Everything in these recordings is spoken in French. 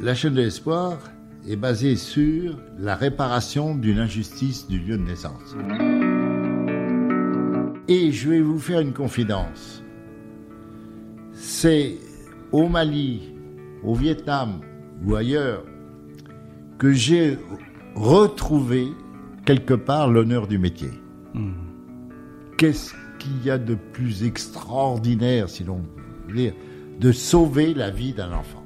la chaîne de l'espoir est basée sur la réparation d'une injustice du lieu de naissance. Et je vais vous faire une confidence. C'est au Mali, au Vietnam ou ailleurs que j'ai retrouvé quelque part l'honneur du métier. Qu'est-ce qu'il y a de plus extraordinaire, si l'on veut dire, de sauver la vie d'un enfant?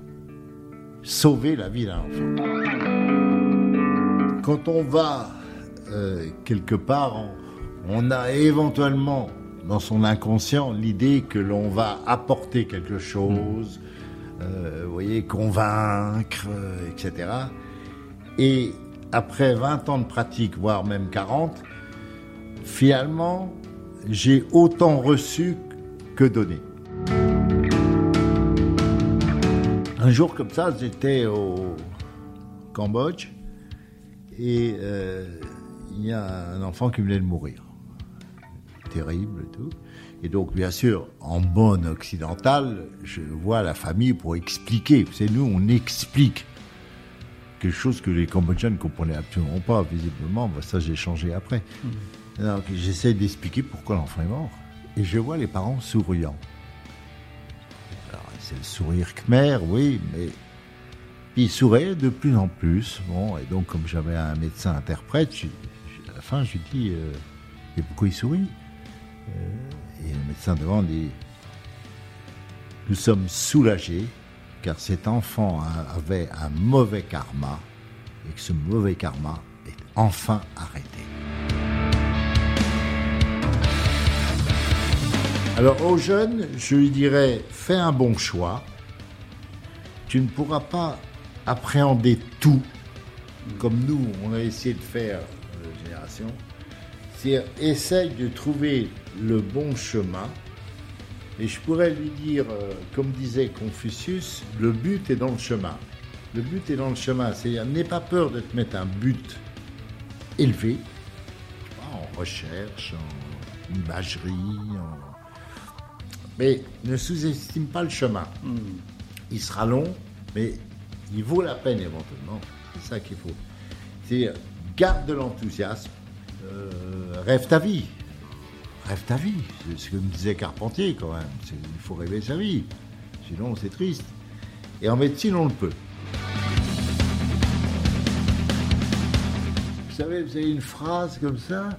Sauver la vie d'un enfant. Quand on va euh, quelque part, on, a éventuellement dans son inconscient l'idée que l'on va apporter quelque chose, euh, voyez, convaincre, euh, etc. Et après 20 ans de pratique, voire même 40, finalement, j'ai autant reçu que donné. Un jour comme ça, j'étais au Cambodge et euh, il y a un enfant qui venait de mourir. Terrible et tout. Et donc, bien sûr, en bonne occidentale, je vois la famille pour expliquer. C'est nous, on explique quelque chose que les Cambodgiens ne comprenaient absolument pas, visiblement. Bah, ça, j'ai changé après. Donc, j'essaie d'expliquer pourquoi l'enfant est mort. Et je vois les parents souriants. C'est le sourire khmer, oui, mais ils souriaient de plus en plus. Bon, et donc, comme j'avais un médecin interprète, à la fin, je lui dis euh, Et pourquoi il sourit? Euh, Et le médecin devant dit Nous sommes soulagés car cet enfant avait un mauvais karma et que ce mauvais karma est enfin arrêté. Alors aux jeunes, je lui dirais, fais un bon choix. Tu ne pourras pas appréhender tout comme nous, on a essayé de faire dans la génération. C'est essaye de trouver le bon chemin. Et je pourrais lui dire, euh, comme disait Confucius, le but est dans le chemin. Le but est dans le chemin. C'est-à-dire, n'aie pas peur de te mettre un but élevé, en recherche, en imagerie, en- mais ne sous-estime pas le chemin. Il sera long, mais il vaut la peine éventuellement. C'est ça qu'il faut. C'est garde de l'enthousiasme, euh, rêve ta vie. Rêve ta vie. C'est ce que me disait Carpentier quand même. Il faut rêver sa vie. Sinon, c'est triste. Et en médecine, on le peut. Vous savez, vous avez une phrase comme ça.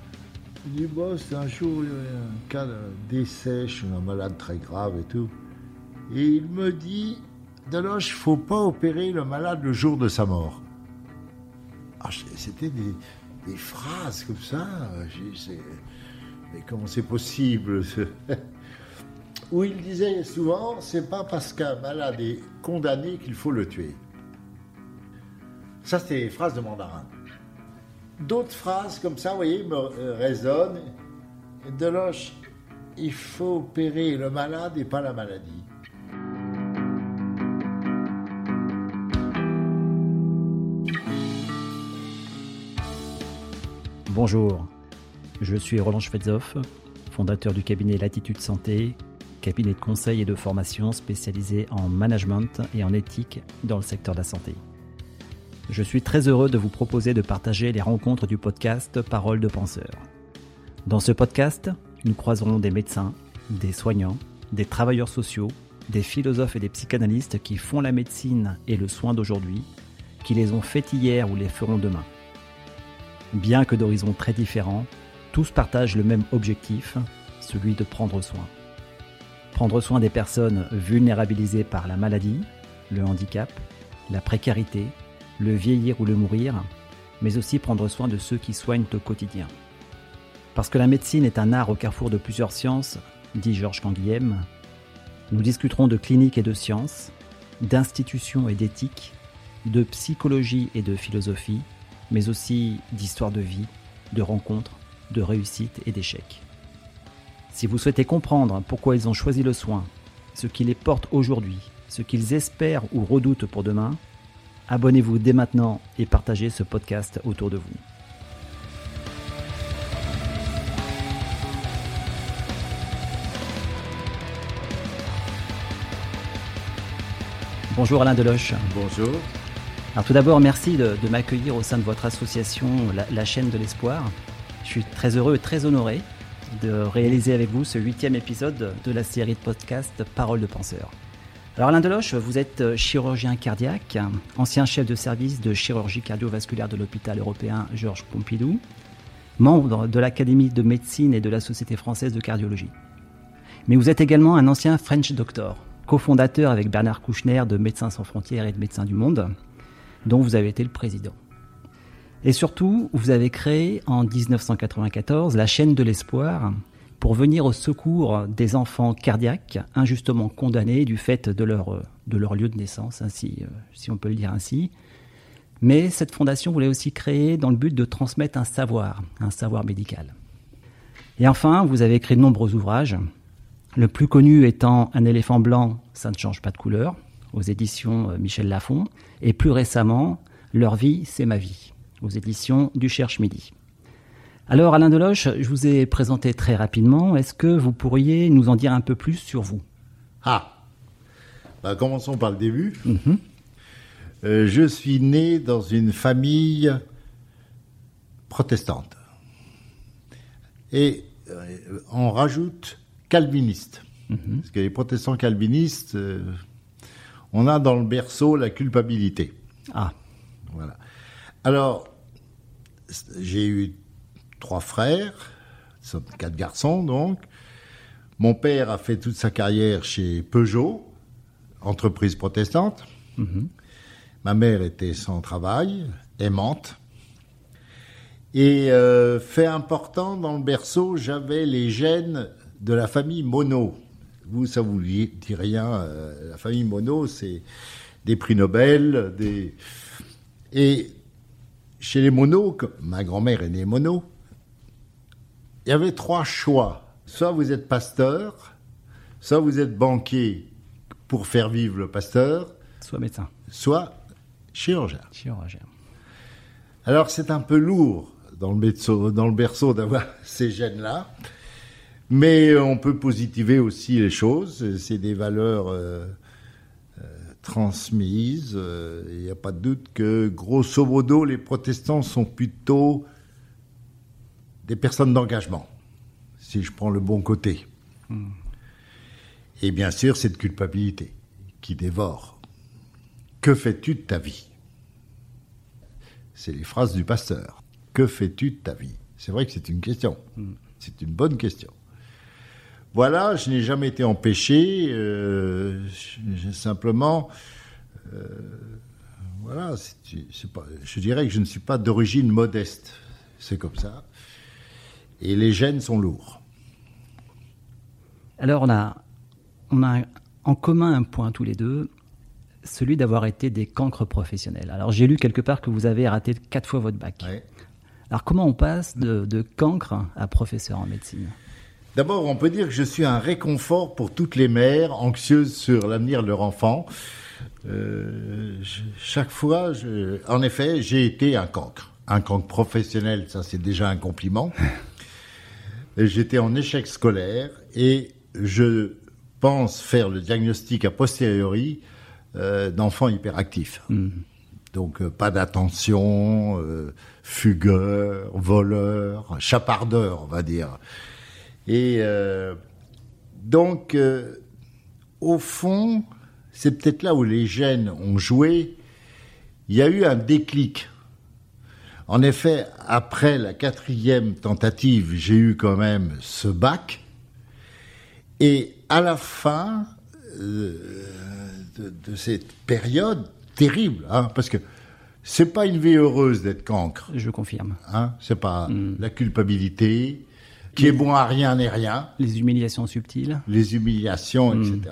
Il dit, bon, c'est un jour, il y a un cas de décès chez un malade très grave et tout. Et il me dit, Deloche, il faut pas opérer le malade le jour de sa mort. Ah, C'était des, des phrases comme ça. Mais comment c'est possible Où il disait souvent, c'est pas parce qu'un malade est condamné qu'il faut le tuer. Ça, c'était les phrases de mandarin. D'autres phrases comme ça, vous voyez, me euh, résonnent. Deloche, il faut opérer le malade et pas la maladie. Bonjour, je suis Roland Schwedzoff, fondateur du cabinet Latitude Santé, cabinet de conseil et de formation spécialisé en management et en éthique dans le secteur de la santé. Je suis très heureux de vous proposer de partager les rencontres du podcast Parole de penseurs. Dans ce podcast, nous croiserons des médecins, des soignants, des travailleurs sociaux, des philosophes et des psychanalystes qui font la médecine et le soin d'aujourd'hui, qui les ont fait hier ou les feront demain. Bien que d'horizons très différents, tous partagent le même objectif, celui de prendre soin. Prendre soin des personnes vulnérabilisées par la maladie, le handicap, la précarité, le vieillir ou le mourir, mais aussi prendre soin de ceux qui soignent au quotidien. Parce que la médecine est un art au carrefour de plusieurs sciences, dit Georges Canguilhem, nous discuterons de clinique et de sciences, d'institutions et d'éthique, de psychologie et de philosophie, mais aussi d'histoire de vie, de rencontres, de réussites et d'échecs. Si vous souhaitez comprendre pourquoi ils ont choisi le soin, ce qui les porte aujourd'hui, ce qu'ils espèrent ou redoutent pour demain, abonnez-vous dès maintenant et partagez ce podcast autour de vous. Bonjour Alain Deloche. Bonjour. Alors tout d'abord, merci de, m'accueillir au sein de votre association, la, chaîne de l'espoir. Je suis très heureux et très honoré de réaliser avec vous ce huitième épisode de la série de podcasts Parole de penseur. Alors Alain Deloche, vous êtes chirurgien cardiaque, ancien chef de service de chirurgie cardiovasculaire de l'hôpital européen Georges Pompidou, membre de l'Académie de médecine et de la Société française de cardiologie. Mais vous êtes également un ancien French Doctor, cofondateur avec Bernard Kouchner de Médecins sans frontières et de Médecins du Monde, dont vous avez été le président. Et surtout, vous avez créé en 1994 la chaîne de l'espoir pour venir au secours des enfants cardiaques injustement condamnés du fait de leur, de leur lieu de naissance, ainsi, euh, si on peut le dire ainsi. Mais cette fondation voulait aussi créer dans le but de transmettre un savoir, un savoir médical. Et enfin, vous avez écrit de nombreux ouvrages, le plus connu étant Un éléphant blanc, ça ne change pas de couleur, aux éditions euh, Michel Lafon, et plus récemment, Leur vie, c'est ma vie, aux éditions du Cherche Midi. Alors Alain Deloche, je vous ai présenté très rapidement, est-ce que vous pourriez nous en dire un peu plus sur vous? Ah bah, Commençons par le début. Mhm. Euh, je suis né dans une famille protestante. Et euh, on rajoute calviniste. Mhm. Parce que les protestants calvinistes, euh, on a dans le berceau la culpabilité. Ah. Voilà. Alors, j'ai eu trois frères, quatre garçons donc. Mon père a fait toute sa carrière chez Peugeot, entreprise protestante. Mhm. Ma mère était sans travail, aimante. Et euh, fait important dans le berceau, j'avais les gènes de la famille Monod. Vous, ça vous dit rien. Euh, la famille Monod, c'est des prix Nobel, des... Et chez les Monod, ma grand-mère est née Monod, il y avait trois choix. Soit vous êtes pasteur, soit vous êtes banquier pour faire vivre le pasteur, soit médecin, soit chirurgien. Chirurgien. Alors c'est un peu lourd dans le, dans le berceau d'avoir ces gènes-là. Mais on peut positiver aussi les choses. C'est des valeurs euh, euh, transmises. Euh, il n'y a pas de doute que, grosso modo, les protestants sont plutôt des personnes d'engagement, si je prends le bon côté. Et bien sûr, cette culpabilité qui dévore. Que fais-tu de ta vie? C'est les phrases du pasteur. Que fais-tu de ta vie? C'est vrai que c'est une question. C'est une bonne question. Voilà, je n'ai jamais été empêché. Euh, simplement, euh, voilà, je dirais que je ne suis pas d'origine modeste. C'est comme ça. Et les gènes sont lourds. Alors, on a, on a en commun un point tous les deux, celui d'avoir été des cancres professionnels. Alors, j'ai lu quelque part que vous avez raté quatre fois votre bac. Alors, comment on passe de, de cancre à professeur en médecine? D'abord, on peut dire que je suis un réconfort pour toutes les mères anxieuses sur l'avenir de leur enfant. Euh, chaque fois, je, en effet, j'ai été un cancre. Un cancre professionnel, ça c'est déjà un compliment. J'étais en échec scolaire et je pense faire le diagnostic a posteriori euh, d'enfants hyperactifs. Hmm. Donc euh, pas d'attention, euh, fugueur, voleur, chapardeur, on va dire. Et euh, donc, au fond, c'est peut-être là où les gènes ont joué. Il y a eu un déclic. En effet, après la quatrième tentative, j'ai eu quand même ce bac. Et à la fin euh, de, cette période terrible, hein, parce que c'est pas une vie heureuse d'être cancre. Je confirme. Hein, c'est pas mm. la culpabilité, qui est bon à rien n'est rien. Les humiliations subtiles. Les humiliations, etc. Hmm.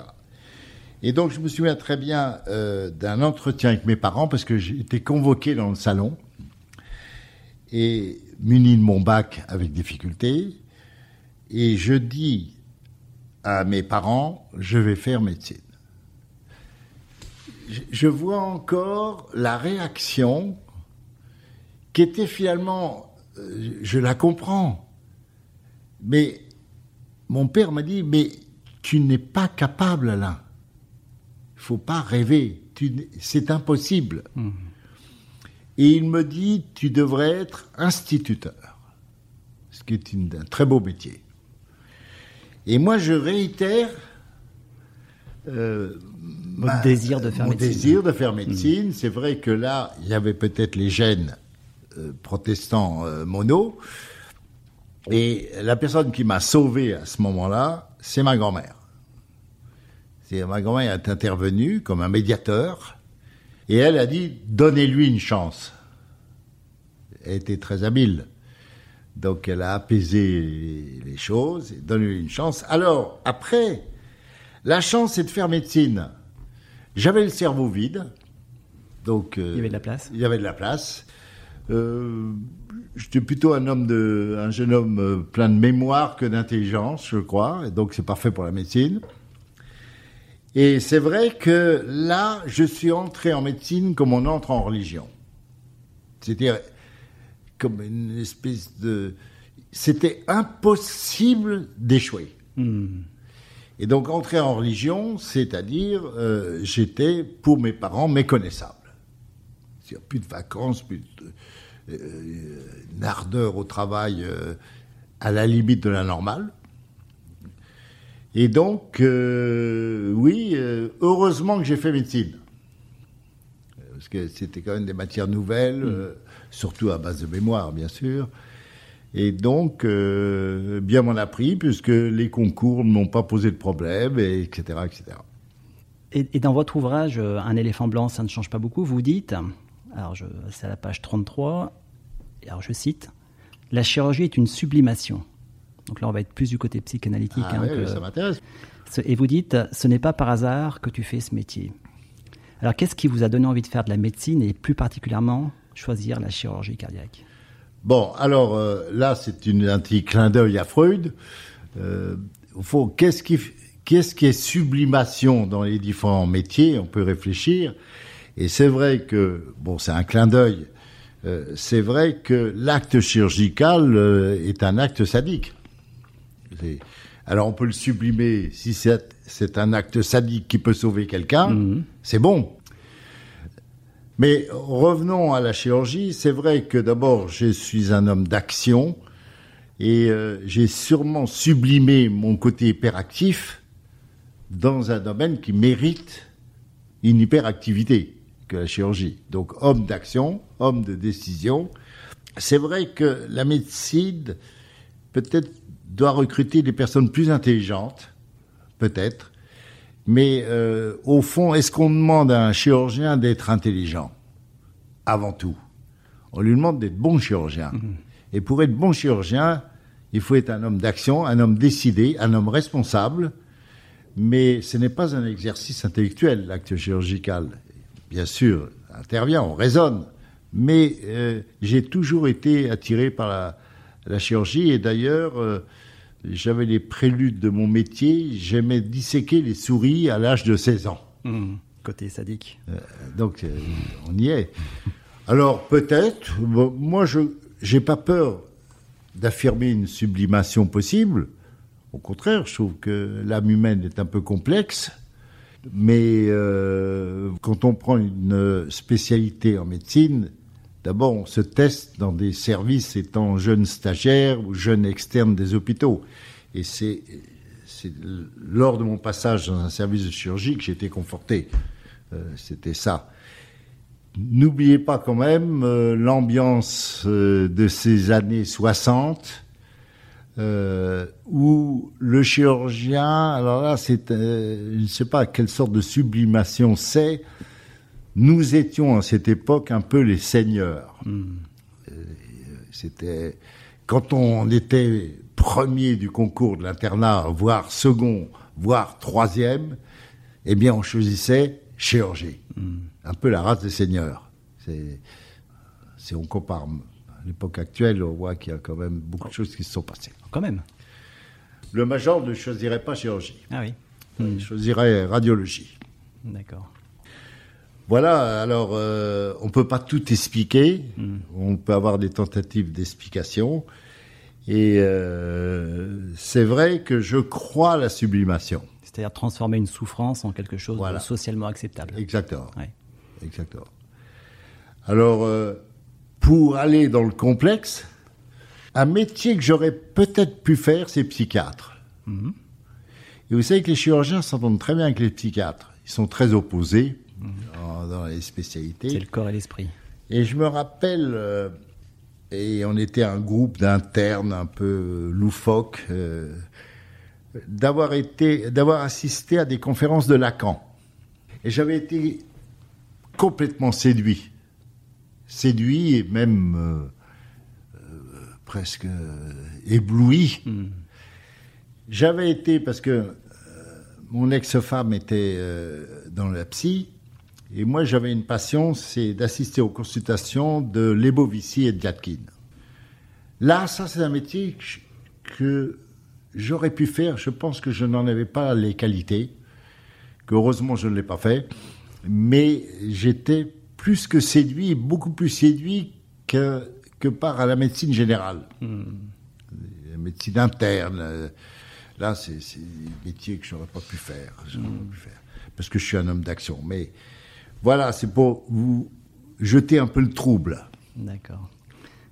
Et donc, je me souviens très bien euh, d'un entretien avec mes parents parce que été convoqué dans le salon et muni de mon bac avec difficulté. Et je dis à mes parents, je vais faire médecine. Je vois encore la réaction qui était finalement, euh, je la comprends, mais mon père m'a dit, mais tu n'es pas capable, Alain. Il faut pas rêver. C'est impossible. Hmm. Et il me dit tu devrais être instituteur, ce qui est une, un très beau métier. Et moi, je réitère euh, mon désir de faire mon médecine. désir de faire médecine. C'est vrai que là, il y avait peut-être les gènes euh, protestants euh, mono. Et la personne qui m'a sauvé à ce moment-là, c'est ma grand-mère. Ma grand-mère est intervenue comme un médiateur et elle a dit donnez-lui une chance. Elle était très habile. Donc elle a apaisé les choses, et donné une chance. Alors, après, la chance c'est de faire médecine. J'avais le cerveau vide. Donc, il y avait de la place. Il y avait de la place. Euh, J'étais plutôt un homme de, un jeune homme euh, plein de mémoire que d'intelligence, je crois. Et donc c'est parfait pour la médecine. Et c'est vrai que là, je suis entré en médecine comme on entre en religion. C'était comme une espèce de... C'était impossible d'échouer. Hmm. Et donc entrer en religion, c'est-à-dire euh, j'étais pour mes parents méconnaissable. C'est-à-dire plus de vacances, plus de, euh, une ardeur au travail euh, à la limite de la normale. Et donc, euh, oui, euh, heureusement que j'ai fait médecine. Parce que c'était quand même des matières nouvelles, euh, surtout à base de mémoire, bien sûr. Et donc, euh, bien m'en a pris, puisque les concours ne m'ont pas posé de problème, et etc., etc. Et, et dans votre ouvrage, euh, Un éléphant blanc, ça ne change pas beaucoup, vous dites, alors c'est à la page 33, et alors je cite, La chirurgie est une sublimation. Donc là, on va être plus du côté psychanalytique. Ah hein, que- ça m'intéresse. Et vous dites, ce n'est pas par hasard que tu fais ce métier. Alors, qu'est-ce qui vous a donné envie de faire de la médecine et plus particulièrement choisir la chirurgie cardiaque? Bon, alors euh, là, c'est un petit clin d'œil à Freud. Euh, qu'est-ce qui, qu'est-ce qui est sublimation dans les différents métiers? On peut réfléchir. Et c'est vrai que, bon, c'est un clin d'œil. euh, c'est vrai que l'acte chirurgical est un acte sadique. Alors on peut le sublimer si c'est un acte sadique qui peut sauver quelqu'un, c'est bon. Mais revenons à la chirurgie. C'est vrai que d'abord, je suis un homme d'action et euh, j'ai sûrement sublimé mon côté hyperactif dans un domaine qui mérite une hyperactivité que la chirurgie. Donc homme d'action, homme de décision. C'est vrai que la médecine peut-être doit recruter des personnes plus intelligentes, peut-être, mais euh, au fond, est-ce qu'on demande à un chirurgien d'être intelligent? Avant tout. On lui demande d'être bon chirurgien. Et pour être bon chirurgien, il faut être un homme d'action, un homme décidé, un homme responsable. Mais ce n'est pas un exercice intellectuel, l'acte chirurgical. Bien sûr, intervient, on raisonne. Mais euh, j'ai toujours été attiré par la, la chirurgie. Et d'ailleurs, euh, j'avais les préludes de mon métier. J'aimais disséquer les souris à l'âge de 16 ans. Côté sadique. Donc, euh, on y est. Alors, peut-être, bon, moi, je n'ai pas peur d'affirmer une sublimation possible. Au contraire, je trouve que l'âme humaine est un peu complexe. Mais euh, quand on prend une spécialité en médecine, d'abord, on se teste dans des services étant jeune stagiaire ou jeune externe des hôpitaux. Et c'est lors de mon passage dans un service de chirurgie que j'ai été conforté. Euh, C'était ça. N'oubliez pas quand même euh, l'ambiance euh, de ces années 60 euh, où le chirurgien, alors là, c'est, je ne sais pas quelle sorte de sublimation c'est. Nous étions à cette époque un peu les seigneurs. Euh, C'était quand on était premier du concours de l'internat, voire second, voire troisième, eh bien, on choisissait chirurgie. Un peu la race des seigneurs. C'est, si on compare à l'époque actuelle, on voit qu'il y a quand même beaucoup de choses qui se sont passées. Quand même. Le major ne choisirait pas chirurgie. Ah oui. Il choisirait radiologie. D'accord. Voilà, alors euh, on peut pas tout expliquer, on peut avoir des tentatives d'explication, et euh, c'est vrai que je crois à la sublimation. C'est-à-dire transformer une souffrance en quelque chose Voilà. de socialement acceptable. Exactement. Ouais. Exactement. Alors, euh, pour aller dans le complexe, un métier que j'aurais peut-être pu faire, c'est psychiatre. Mhm. Et vous savez que les chirurgiens s'entendent très bien avec les psychiatres. Ils sont très opposés en- dans les spécialités. C'est le corps et l'esprit. Et je me rappelle, euh, et on était un groupe d'internes un peu loufoques, euh, d'avoir été, d'avoir assisté à des conférences de Lacan. Et j'avais été complètement séduit. Séduit et même euh, presque ébloui. J'avais été, parce que mon ex-femme était euh, dans la psy, et moi j'avais une passion, c'est d'assister aux consultations de Lebovici et de Gatkin. Là, ça c'est un métier que j'aurais pu faire, je pense que je n'en avais pas les qualités, que heureusement je ne l'ai pas fait, mais j'étais plus que séduit, beaucoup plus séduit que, que par la médecine générale la médecine interne. euh, Là, c'est des métiers que j'aurais pas pu faire. j'aurais pas pu faire. Parce que je suis un homme d'action. Mais voilà, c'est pour vous jeter un peu le trouble. D'accord.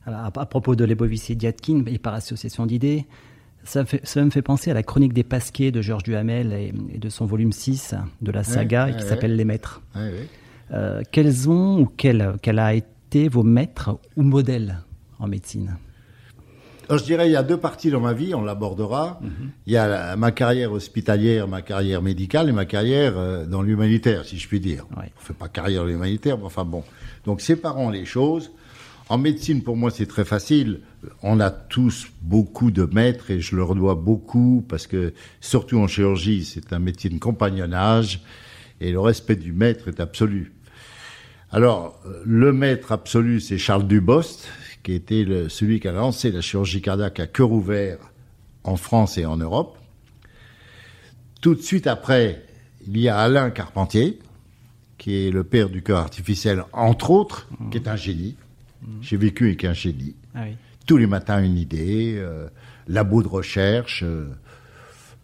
Alors, à, propos de Lebovici et Diatkin, et par association d'idées, ça, me fait penser à la chronique des Pasquets de Georges Duhamel et, et de son volume 6 de la saga ouais, qui ouais. s'appelle Les Maîtres. Ouais. Euh, quels ont ou quel, quel a été vos maîtres ou modèles en médecine? Alors, je dirais, il y a deux parties dans ma vie, on l'abordera. Il y a ma carrière hospitalière, ma carrière médicale et ma carrière euh, dans l'humanitaire, si je puis dire. Ouais. On fait pas carrière dans l'humanitaire, mais enfin bon. Donc, séparons les choses. En médecine, pour moi, c'est très facile. On a tous beaucoup de maîtres et je leur dois beaucoup parce que, surtout en chirurgie, c'est un métier de compagnonnage et le respect du maître est absolu. Alors, euh, le maître absolu, c'est Charles Dubost, qui était le- celui qui a lancé la chirurgie cardiaque à cœur ouvert en France et en Europe. Tout de suite après, il y a Alain Carpentier, qui est le père du cœur artificiel, entre autres, qui est un génie. J'ai vécu avec un génie. ah oui. Tous les matins, une idée, euh, labo de recherche, euh,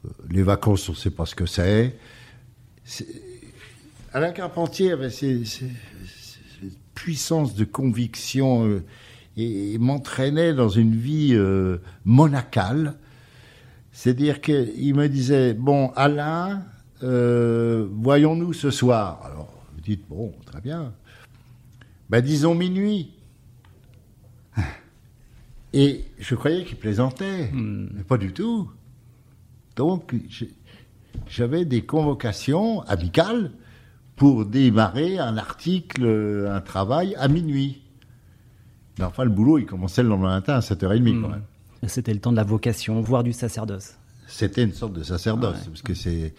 euh, les vacances, on ne sait pas ce que c'est. Alain Carpentier avait cette puissance de conviction euh, et, et m'entraînait dans une vie euh, monacale. C'est-à-dire qu'il me disait, bon, Alain, euh, voyons-nous ce soir. Alors, vous dites, bon, très bien. Ben, disons minuit. Et je croyais qu'il plaisantait, mais pas du tout. Donc, j'avais des convocations amicales pour démarrer un article, un travail à minuit. Mais enfin, le boulot, il commençait le lendemain matin à 7h30 quand même. C'était le temps de la vocation, voire du sacerdoce. C'était une sorte de sacerdoce, parce que c'est.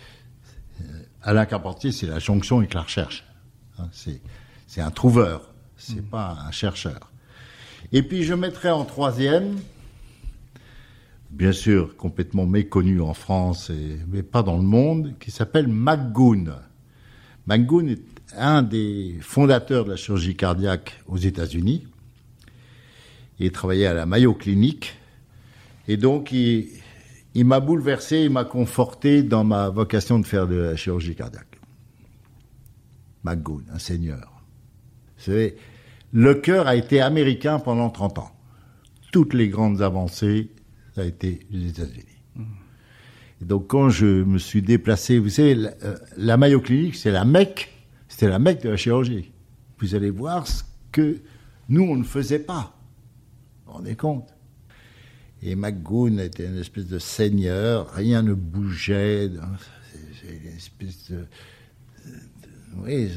Alain Carpentier, c'est la jonction avec la recherche. Hein, c'est, un trouveur, c'est pas un chercheur. Et puis je mettrai en troisième, bien sûr complètement méconnu en France, et, mais pas dans le monde, qui s'appelle McGoon. McGoon est un des fondateurs de la chirurgie cardiaque aux États-Unis. Il travaillait à la Mayo Clinic. Et donc, il, m'a bouleversé, il m'a conforté dans ma vocation de faire de la chirurgie cardiaque. McGoon, un seigneur. Vous savez, le cœur a été américain pendant 30 ans. Toutes les grandes avancées, ça a été les États-Unis. Donc, quand je me suis déplacé, vous savez, la, euh, la Mayo Clinic, c'est la Mecque, c'était la Mecque de la chirurgie. Vous allez voir ce que nous, on ne faisait pas. Vous vous rendez compte? Et McGoon était une espèce de seigneur, rien ne bougeait. C'est une espèce oui,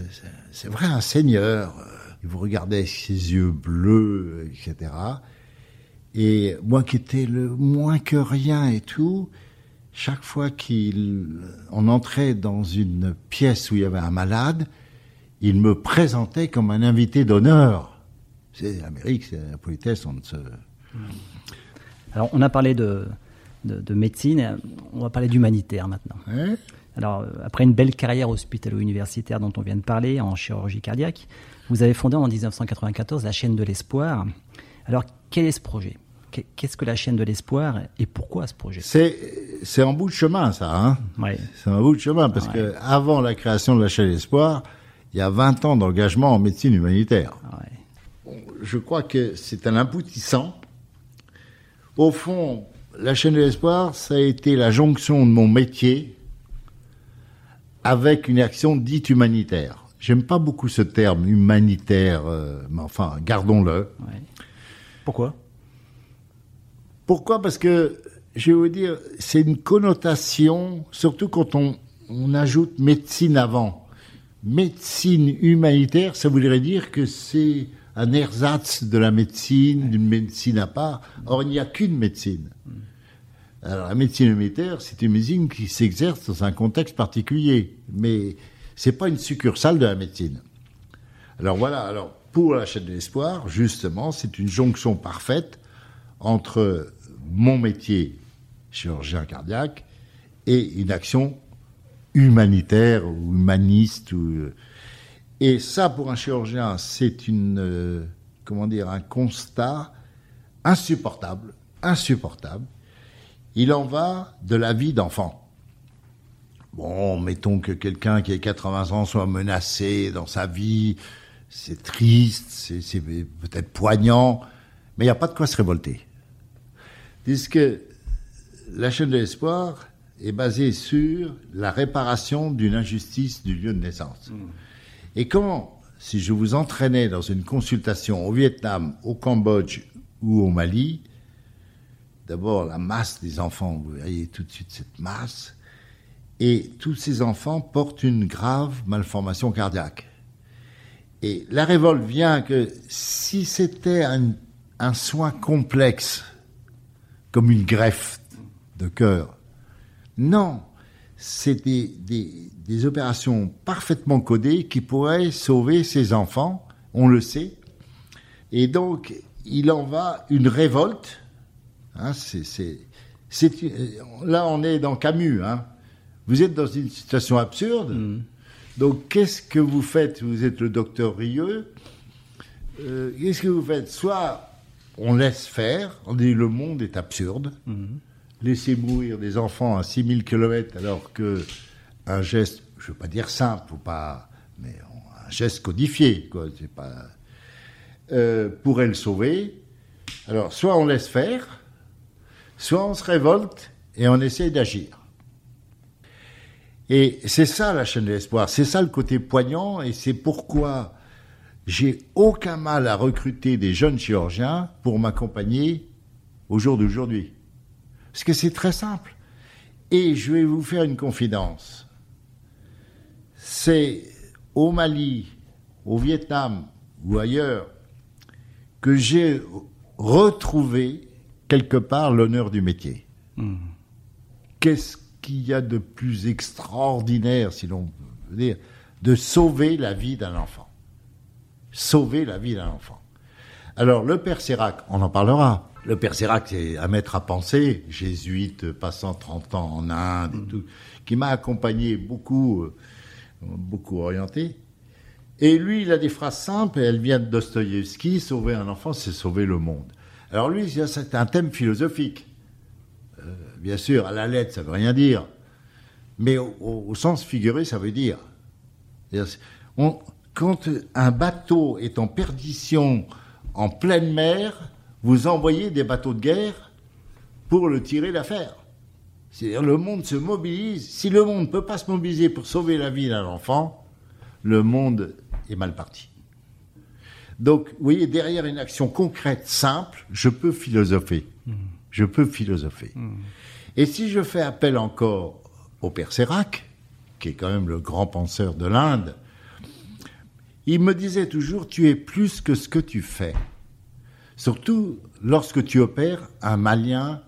c'est- vrai, un seigneur. Il vous regardait avec ses yeux bleus, etc. Et moi qui étais le moins que rien et tout, chaque fois qu'on entrait dans une pièce où il y avait un malade, il me présentait comme un invité d'honneur. C'est l'Amérique, c'est la politesse, on se. Alors, on a parlé de, de, de médecine, on va parler d'humanitaire maintenant. Hein Alors, euh, après une belle carrière hospitalo-universitaire dont on vient de parler en chirurgie cardiaque, vous avez fondé en 1994 la chaîne de l'espoir. Alors, quel est ce projet? Qu'est- Qu'est-ce que la chaîne de l'espoir et pourquoi ce projet? C'est, en bout de chemin, ça. Hein? Ouais. c'est en bout de chemin, parce Ouais. que avant la création de la chaîne Espoir, il y a 20 ans d'engagement en médecine humanitaire. Ouais. Je crois que c'est un aboutissant. Au fond, la chaîne de l'espoir, ça a été la jonction de mon métier avec une action dite humanitaire. J'aime pas beaucoup ce terme humanitaire, euh, mais enfin, gardons-le. Pourquoi? Pourquoi? Parce que, je vais vous dire, c'est une connotation, surtout quand on, on ajoute médecine avant. Médecine humanitaire, ça voudrait dire que c'est un ersatz de la médecine, d'une médecine à part. Or, il n'y a qu'une médecine. Alors, la médecine humanitaire, c'est une médecine qui s'exerce dans un contexte particulier, mais c'est pas une succursale de la médecine. Alors voilà. Alors, pour la chaîne de l'espoir, justement, c'est une jonction parfaite entre mon métier, chirurgien cardiaque, et une action humanitaire ou humaniste ou et ça, pour un chirurgien, c'est une, euh, comment dire, un constat insupportable, insupportable. Il en va de la vie d'enfant. Bon, mettons que quelqu'un qui a 80 ans soit menacé dans sa vie, c'est triste, c'est peut-être poignant, mais il n'y a pas de quoi se révolter. Puisque la chaîne de l'espoir est basée sur la réparation d'une injustice du lieu de naissance. Mmh. Et quand, si je vous entraînais dans une consultation au Vietnam, au Cambodge ou au Mali, d'abord la masse des enfants, vous voyez tout de suite cette masse, et tous ces enfants portent une grave malformation cardiaque. Et la révolte vient que si c'était un, un soin complexe, comme une greffe de cœur, non, c'est des, des, opérations parfaitement codées qui pourraient sauver ces enfants, on le sait. Et donc, il en va une révolte. Hein, c'est, là, on est dans Camus. Hein. Vous êtes dans une situation absurde. Mm. Donc, qu'est-ce que vous faites? Vous êtes le docteur Rieux. Euh, qu'est-ce que vous faites? Soit on laisse faire, on dit le monde est absurde. Mm laisser mourir des enfants à 6000 km alors que un geste, je ne veux pas dire simple, ou pas, mais un geste codifié, quoi, pas, euh, pourrait le sauver. Alors, soit on laisse faire, soit on se révolte et on essaie d'agir. Et c'est ça la chaîne de l'espoir, c'est ça le côté poignant, et c'est pourquoi j'ai aucun mal à recruter des jeunes chirurgiens pour m'accompagner au jour d'aujourd'hui. Parce que c'est très simple. Et je vais vous faire une confidence. C'est au Mali, au Vietnam ou ailleurs que j'ai retrouvé quelque part l'honneur du métier. Hmm. Qu'est-ce qu'il y a de plus extraordinaire, si l'on veut dire, de sauver la vie d'un enfant? Sauver la vie d'un enfant. Alors, le père Sérac, on en parlera. Le père Sérac, c'est un maître à penser, jésuite, passant 30 ans en Inde et mm. tout, qui m'a accompagné beaucoup, euh, beaucoup orienté. Et lui, il a des phrases simples, et elle vient de Dostoïevski, sauver un enfant, c'est sauver le monde. Alors lui, c'est un thème philosophique. Euh, bien sûr, à la lettre, ça veut rien dire. Mais au, sens figuré, ça veut dire. quand un bateau est en perdition en pleine mer, vous envoyez des bateaux de guerre pour le tirer d'affaire. C'est-à-dire le monde se mobilise. Si le monde ne peut pas se mobiliser pour sauver la vie d'un enfant, le monde est mal parti. Donc, vous voyez, derrière une action concrète, simple, je peux philosopher. Mmh. Je peux philosopher. Mmh. Et si je fais appel encore au père Sérac, qui est quand même le grand penseur de l'Inde, il me disait toujours, tu es plus que ce que tu fais. Surtout lorsque tu opères un Malien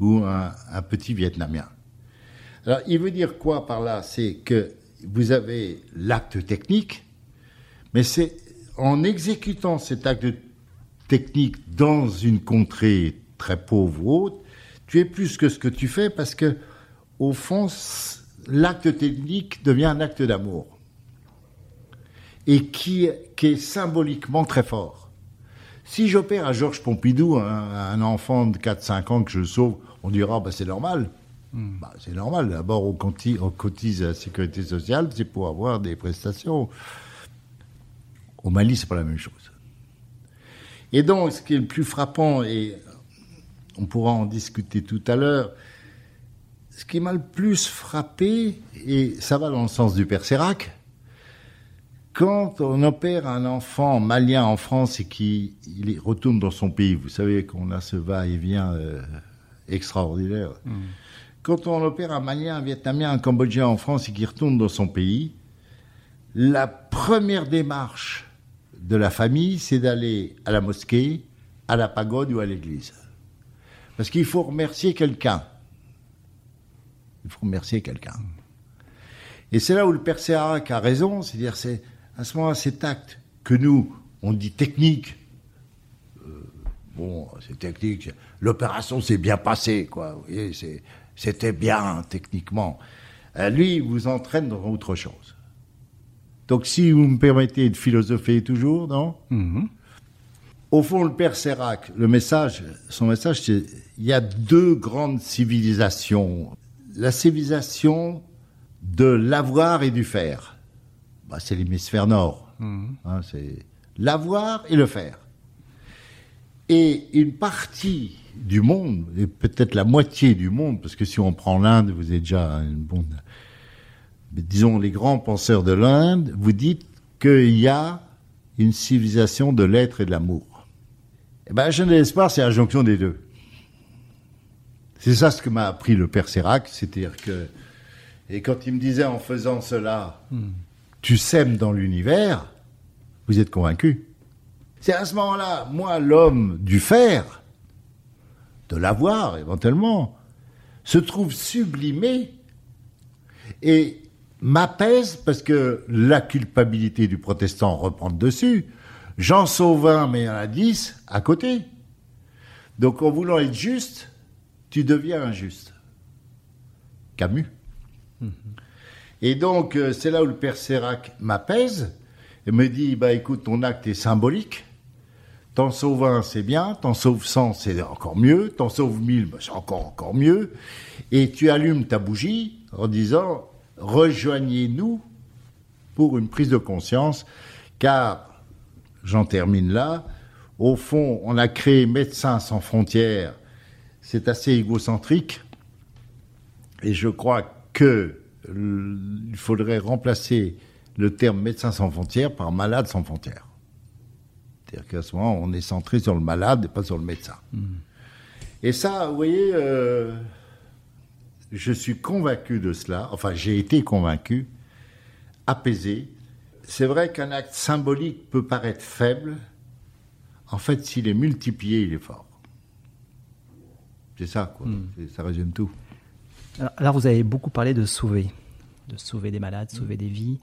ou un, petit Vietnamien. Alors, il veut dire quoi par là? C'est que vous avez l'acte technique, mais c'est en exécutant cet acte technique dans une contrée très pauvre ou autre, tu es plus que ce que tu fais parce que, au fond, l'acte technique devient un acte d'amour et qui est symboliquement très fort. Si j'opère à Georges Pompidou, un, enfant de 4-5 ans que je sauve, on dira bah, c'est normal. Hmm. Bah, c'est normal. D'abord, on, on, cotise à la sécurité sociale, c'est pour avoir des prestations. Au Mali, c'est pas la même chose. Et donc, ce qui est le plus frappant, et on pourra en discuter tout à l'heure, ce qui m'a le plus frappé, et ça va dans le sens du Père Sérac, quand on opère un enfant malien en France et qu'il retourne dans son pays, vous savez qu'on a ce va-et-vient euh, extraordinaire. Mmh. Quand on opère un malien, un vietnamien, un cambodgien en France et qu'il retourne dans son pays, la première démarche de la famille, c'est d'aller à la mosquée, à la pagode ou à l'église. Parce qu'il faut remercier quelqu'un. Il faut remercier quelqu'un. Et c'est là où le père Sérac a raison, c'est-à-dire c'est à ce moment-là cet acte que nous, on dit technique. Bon, c'est technique. L'opération s'est bien passée, quoi. Vous voyez, c'était bien techniquement. Euh, lui, il vous entraîne dans autre chose. Donc, si vous me permettez de philosopher toujours, non mhm. Au fond, le père Sérac, le message, son message, c'est il y a deux grandes civilisations. La civilisation de l'avoir et du faire. Bah, c'est l'hémisphère nord. Mhm. Hein, c'est l'avoir et le faire. Et une partie du monde, et peut-être la moitié du monde, parce que si on prend l'Inde, vous êtes déjà une bonne disons les grands penseurs de l'Inde, vous dites qu'il y a une civilisation de l'être et de l'amour. Eh ben, je ne pas, c'est la jonction des deux. C'est ça ce que m'a appris le père Sérac, c'est-à-dire que, et quand il me disait en faisant cela, hmm. tu sèmes dans l'univers, vous êtes convaincu. C'est à ce moment-là, moi, l'homme du faire, de l'avoir éventuellement, se trouve sublimé et m'apaise parce que la culpabilité du protestant reprend dessus. Jean Sauvin, mais il y en a dix à côté. Donc en voulant être juste, tu deviens injuste. Camus. Mhm. Et donc euh, c'est là où le père Sérac m'apaise et me dit, bah écoute, ton acte est symbolique. T'en sauves un, c'est bien. T'en sauves 100, c'est encore mieux. T'en sauves 1000, bah, c'est encore, encore mieux. Et tu allumes ta bougie en disant, rejoignez-nous pour une prise de conscience, car, j'en termine là, au fond, on a créé Médecins sans frontières, c'est assez égocentrique, et je crois qu'il faudrait remplacer le terme médecin sans frontières par malade sans frontières. C'est-à-dire qu'à ce moment, on est centré sur le malade et pas sur le médecin. Hmm. Et ça, vous voyez, euh, je suis convaincu de cela, enfin j'ai été convaincu, apaisé. C'est vrai qu'un acte symbolique peut paraître faible, en fait s'il est multiplié, il est fort. C'est ça, quoi. Hmm. Ça résume tout. Alors, vous avez beaucoup parlé de sauver, de sauver des malades, sauver des vies.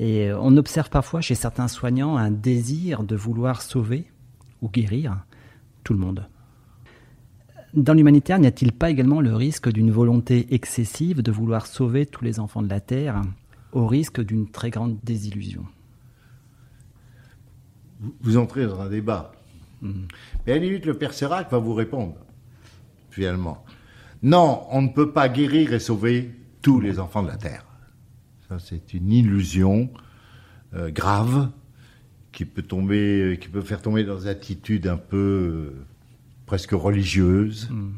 Et euh, on observe parfois chez certains soignants un désir de vouloir sauver ou guérir tout le monde. Dans l'humanitaire, n'y a-t-il pas également le risque d'une volonté excessive de vouloir sauver tous les enfants de la Terre au risque d'une très grande désillusion? Vous entrez dans un débat. Hmm. Mais à la limite, le Père Sérac va vous répondre, finalement. Non, on ne peut pas guérir et sauver tous les enfants de la Terre. C'est une illusion euh, grave qui peut tomber, qui peut faire tomber dans des attitudes un peu euh, presque religieuse. Hmm.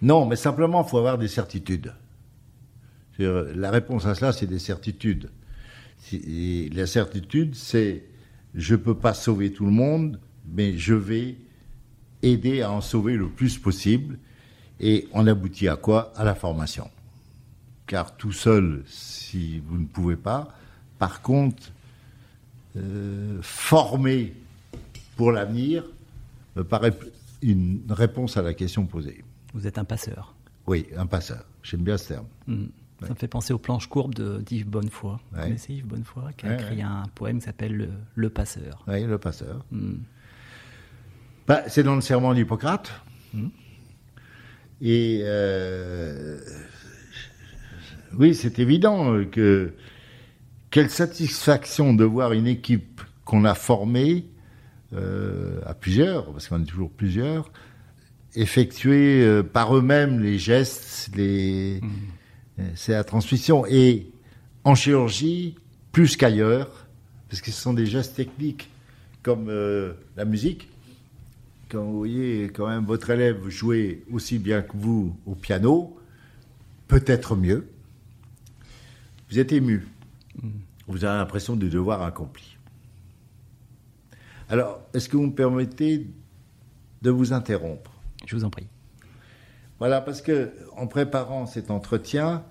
Non, mais simplement, il faut avoir des certitudes. La réponse à cela, c'est des certitudes. la certitude, c'est je ne peux pas sauver tout le monde, mais je vais aider à en sauver le plus possible. Et on aboutit à quoi? À la formation. Car tout seul, si vous ne pouvez pas, par contre, euh, former pour l'avenir me paraît une réponse à la question posée. Vous êtes un passeur. Oui, un passeur. J'aime bien ce terme. Hmm. Ça me fait penser aux planches courbes d'Yves Bonnefoy. Vous connaissez Yves Bonnefoy qui a écrit un poème qui s'appelle le, Passeur. Oui, Le Passeur. Hmm. Bah, c'est dans le serment d'Hippocrate. Hmm. Et euh, oui, c'est évident que quelle satisfaction de voir une équipe qu'on a formée euh, à plusieurs, parce qu'on est toujours plusieurs, effectuer euh, par eux-mêmes les gestes, les... Mmh. Euh, c'est la transmission. Et en chirurgie, plus qu'ailleurs, parce que ce sont des gestes techniques comme euh, la musique. Quand vous voyez quand même votre élève jouer aussi bien que vous au piano, peut-être mieux, vous êtes ému. Vous avez l'impression du devoir accompli. Alors, est-ce que vous me permettez de vous interrompre? Je vous en prie. Voilà, parce que en préparant cet entretien,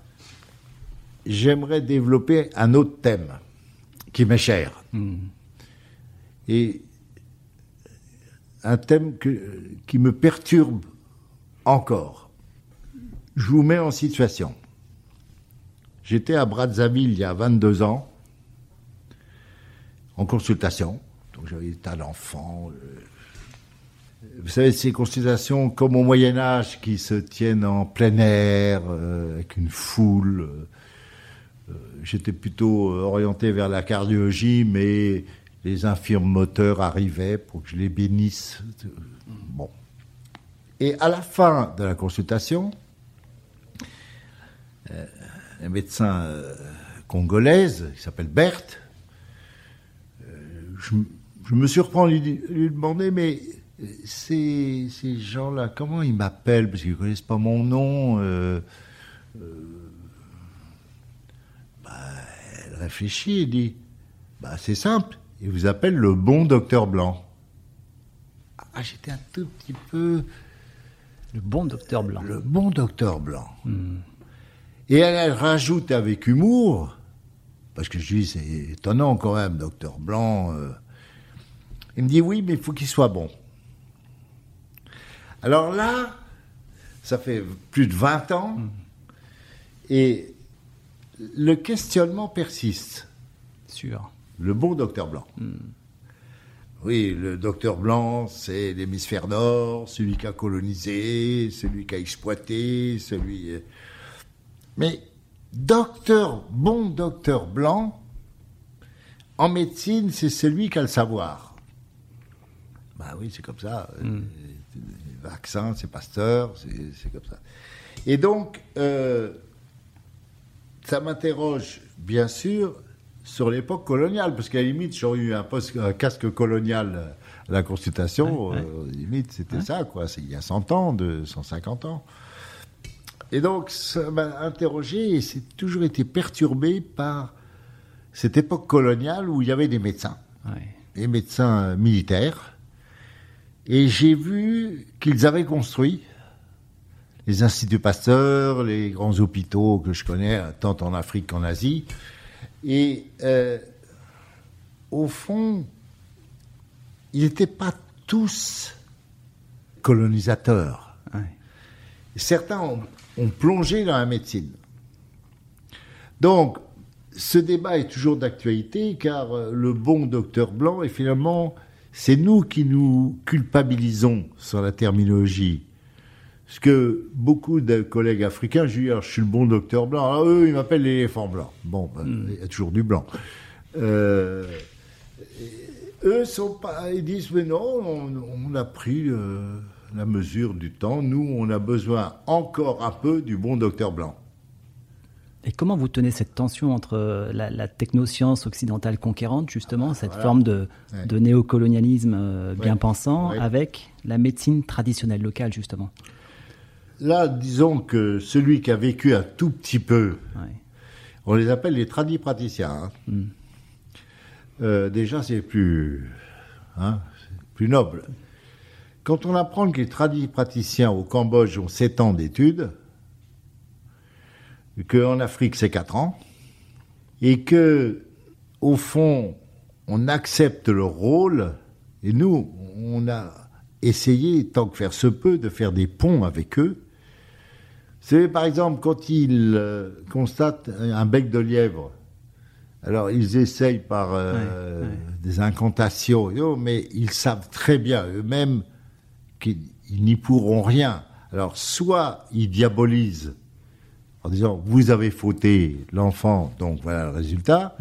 j'aimerais développer un autre thème qui m'est cher. Et un thème que- qui me perturbe encore. Je vous mets en situation. J'étais à Brazzaville il y a 22 ans, en consultation. Donc j'avais des tas d'enfants. euh, Vous savez, ces consultations comme au Moyen Âge qui se tiennent en plein air, euh, avec une foule. euh, J'étais plutôt orienté vers la cardiologie, mais les infirmes moteurs arrivaient pour que je les bénisse. Bon. Et à la fin de la consultation, médecin euh, congolaise qui s'appelle Berthe, euh, je, je me surprends à lui, demander, mais euh, ces, ces gens-là, comment ils m'appellent? Parce qu'ils ne connaissent pas mon nom. euh, euh, bah, elle réfléchit et dit, bah, c'est simple, ils vous appellent le bon docteur Blanc. Ah, j'étais un tout petit peu... Le bon docteur Blanc. Le bon docteur Blanc. Et elle, elle rajoute avec humour, parce que je dis, c'est étonnant quand même, docteur Blanc. euh. il me dit, oui, mais il faut qu'il soit bon. Alors là, ça fait plus de 20 ans, et le questionnement persiste. Sûr. Le bon docteur Blanc. Oui, le docteur Blanc, c'est l'hémisphère nord, celui qui a colonisé, celui qui a exploité, celui. Mais docteur, bon docteur Blanc, en médecine, c'est celui qui a le savoir. Bah oui, c'est comme ça. Euh, Les vaccins, c'est Pasteur, c'est c'est comme ça. Et donc, euh, ça m'interroge, bien sûr, sur l'époque coloniale, parce qu'à la limite, j'aurais eu un, poste- un casque colonial euh, à la consultation, Ouais, ouais. euh, limite, c'était ça, quoi. C'est il y a 100 ans, de 150 ans. Et donc, ça m'a interrogé et c'est toujours été perturbé par cette époque coloniale où il y avait des médecins, Ouais. des médecins euh, militaires, et j'ai vu qu'ils avaient construit les instituts Pasteur, les grands hôpitaux que je connais, tant en Afrique qu'en Asie. Et euh, au fond, ils n'étaient pas tous colonisateurs. Ouais. Certains ont, ont plongé dans la médecine. Donc, ce débat est toujours d'actualité car euh, le bon docteur Blanc est finalement, c'est nous qui nous culpabilisons sur la terminologie. Parce que beaucoup de collègues africains, je dis, alors, je suis le bon docteur Blanc. Alors, eux, ils m'appellent l'éléphant blanc. Bon, ben, il y a toujours du blanc. Euh, eux sont pas, ils disent, mais non, on, on a pris euh, la mesure du temps. Nous, on a besoin encore un peu du bon docteur Blanc. Et comment vous tenez cette tension entre la, la technoscience occidentale conquérante, justement, cette voilà. forme de, Ouais. de néocolonialisme euh, bien Ouais. pensant, Ouais. avec la médecine traditionnelle locale, justement? Là, disons que celui qui a vécu un tout petit peu, on les appelle les tradis praticiens. hein. Euh, déjà, c'est plus, hein, c'est plus noble. Quand on apprend que les tradis praticiens au Cambodge ont 7 ans d'études, qu'en Afrique c'est 4 ans, et que, au fond, on accepte leur rôle, et nous, on a essayé, tant que faire se peut, de faire des ponts avec eux. Vous savez, par exemple, quand ils euh, constatent un bec de lièvre, alors ils essayent par euh, Ouais, ouais. des incantations, yo, mais ils savent très bien eux-mêmes qu'ils ils n'y pourront rien. Alors, soit ils diabolisent en disant vous avez fauté l'enfant, donc voilà le résultat,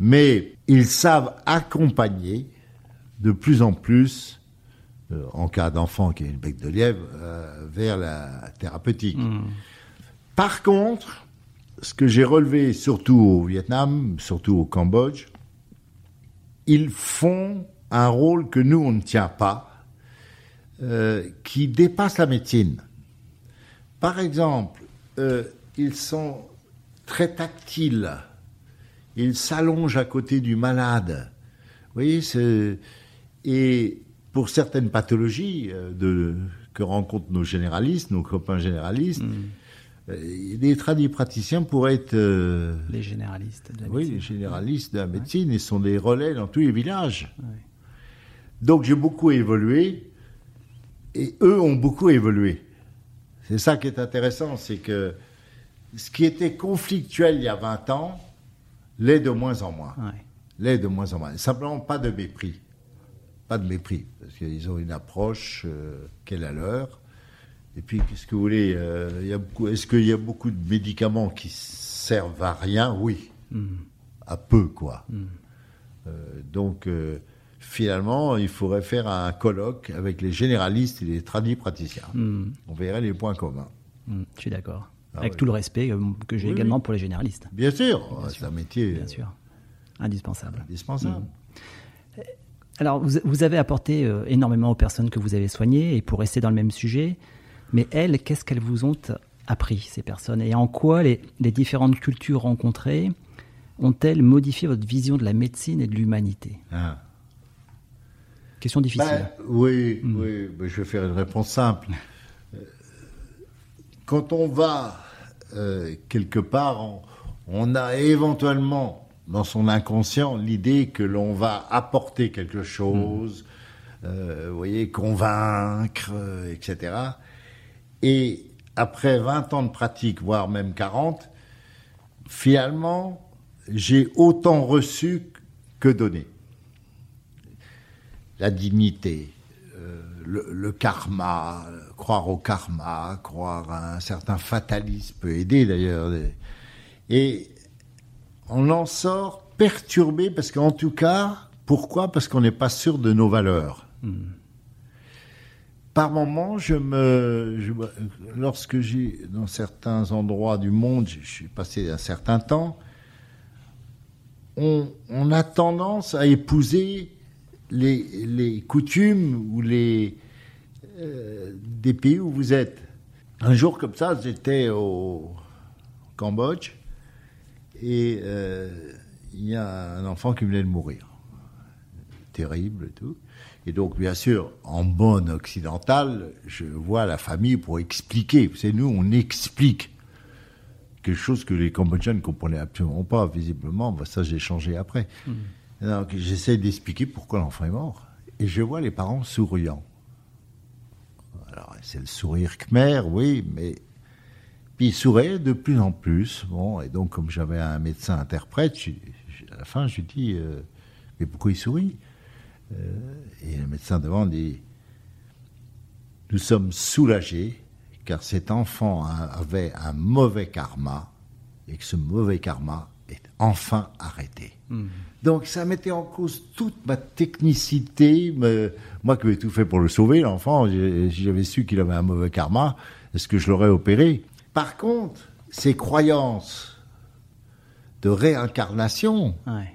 mais ils savent accompagner de plus en plus, euh, en cas d'enfant qui a une bec de lièvre, euh, vers la thérapeutique. Par contre, ce que j'ai relevé surtout au Vietnam, surtout au Cambodge, ils font un rôle que nous, on ne tient pas, euh, qui dépasse la médecine. Par exemple, euh, ils sont très tactiles. Ils s'allongent à côté du malade. Vous voyez. Et pour certaines pathologies euh, de, que rencontrent nos généralistes, nos copains généralistes, euh, les tradipraticiens pourraient être... euh, Les généralistes de la oui, médecine. les généralistes de la médecine, ils sont des relais dans tous les villages. Ouais. Donc j'ai beaucoup évolué et eux ont beaucoup évolué. C'est ça qui est intéressant, c'est que ce qui était conflictuel il y a 20 ans l'est de moins en moins. Ouais. L'est de moins en moins. Simplement pas de mépris. Pas de mépris, parce qu'ils ont une approche euh, qu'est la leur. Et puis, qu'est-ce que vous voulez euh, a Est-ce qu'il y a beaucoup de médicaments qui servent à rien? Oui. À peu, quoi. Euh, donc, finalement, il faudrait faire un colloque avec les généralistes et les tradipraticiens. Hmm. On verrait les points communs. Hmm, je suis d'accord. Ah Avec tout le respect euh, que j'ai Oui, également oui. pour les généralistes. Bien sûr, c'est un métier Bien sûr. Indispensable. indispensable. Alors, vous, vous avez apporté euh, énormément aux personnes que vous avez soignées, et pour rester dans le même sujet, mais elles, qu'est-ce qu'elles vous ont appris, ces personnes Et en quoi les, les différentes cultures rencontrées ont-elles modifié votre vision de la médecine et de l'humanité? Ah. Question difficile. Ben, oui, oui, ben, je vais faire une réponse simple. Euh, Quand on va euh, quelque part, on, on a éventuellement dans son inconscient l'idée que l'on va apporter quelque chose, euh, vous voyez, convaincre, etc. Et après 20 ans de pratique, voire même 40, finalement, j'ai autant reçu que donné la dignité, euh, le, le karma, euh, croire au karma, croire à un certain fatalisme peut aider d'ailleurs. Et on en sort perturbé parce qu'en tout cas, pourquoi? Parce qu'on n'est pas sûr de nos valeurs. Par moments, je me, je lorsque j'ai dans certains endroits du monde, je suis passé un certain temps, on, on a tendance à épouser les, coutumes ou les euh, des pays où vous êtes. Un jour comme ça, j'étais au Cambodge et euh, il y a un enfant qui venait de mourir. Terrible et tout. Et donc, bien sûr, en bonne occidentale, je vois la famille pour expliquer. C'est nous, on explique quelque chose que les Cambodgiens ne comprenaient absolument pas, visiblement. Ça, j'ai changé après. J'essaie d'expliquer pourquoi l'enfant est mort. Et je vois les parents souriants. Alors, c'est le sourire khmer, oui, mais. Puis ils souriaient de plus en plus. Et donc, comme j'avais un médecin interprète, à la fin, je lui dis euh, Mais pourquoi il sourit? Euh, Et le médecin devant dit Nous sommes soulagés car cet enfant avait un mauvais karma et que ce mauvais karma est enfin arrêté. Donc ça mettait en cause toute ma technicité. me- moi qui avais tout fait pour le sauver, l'enfant, si j'avais su qu'il avait un mauvais karma, est-ce que je l'aurais opéré? Par contre, ces croyances de réincarnation Ouais.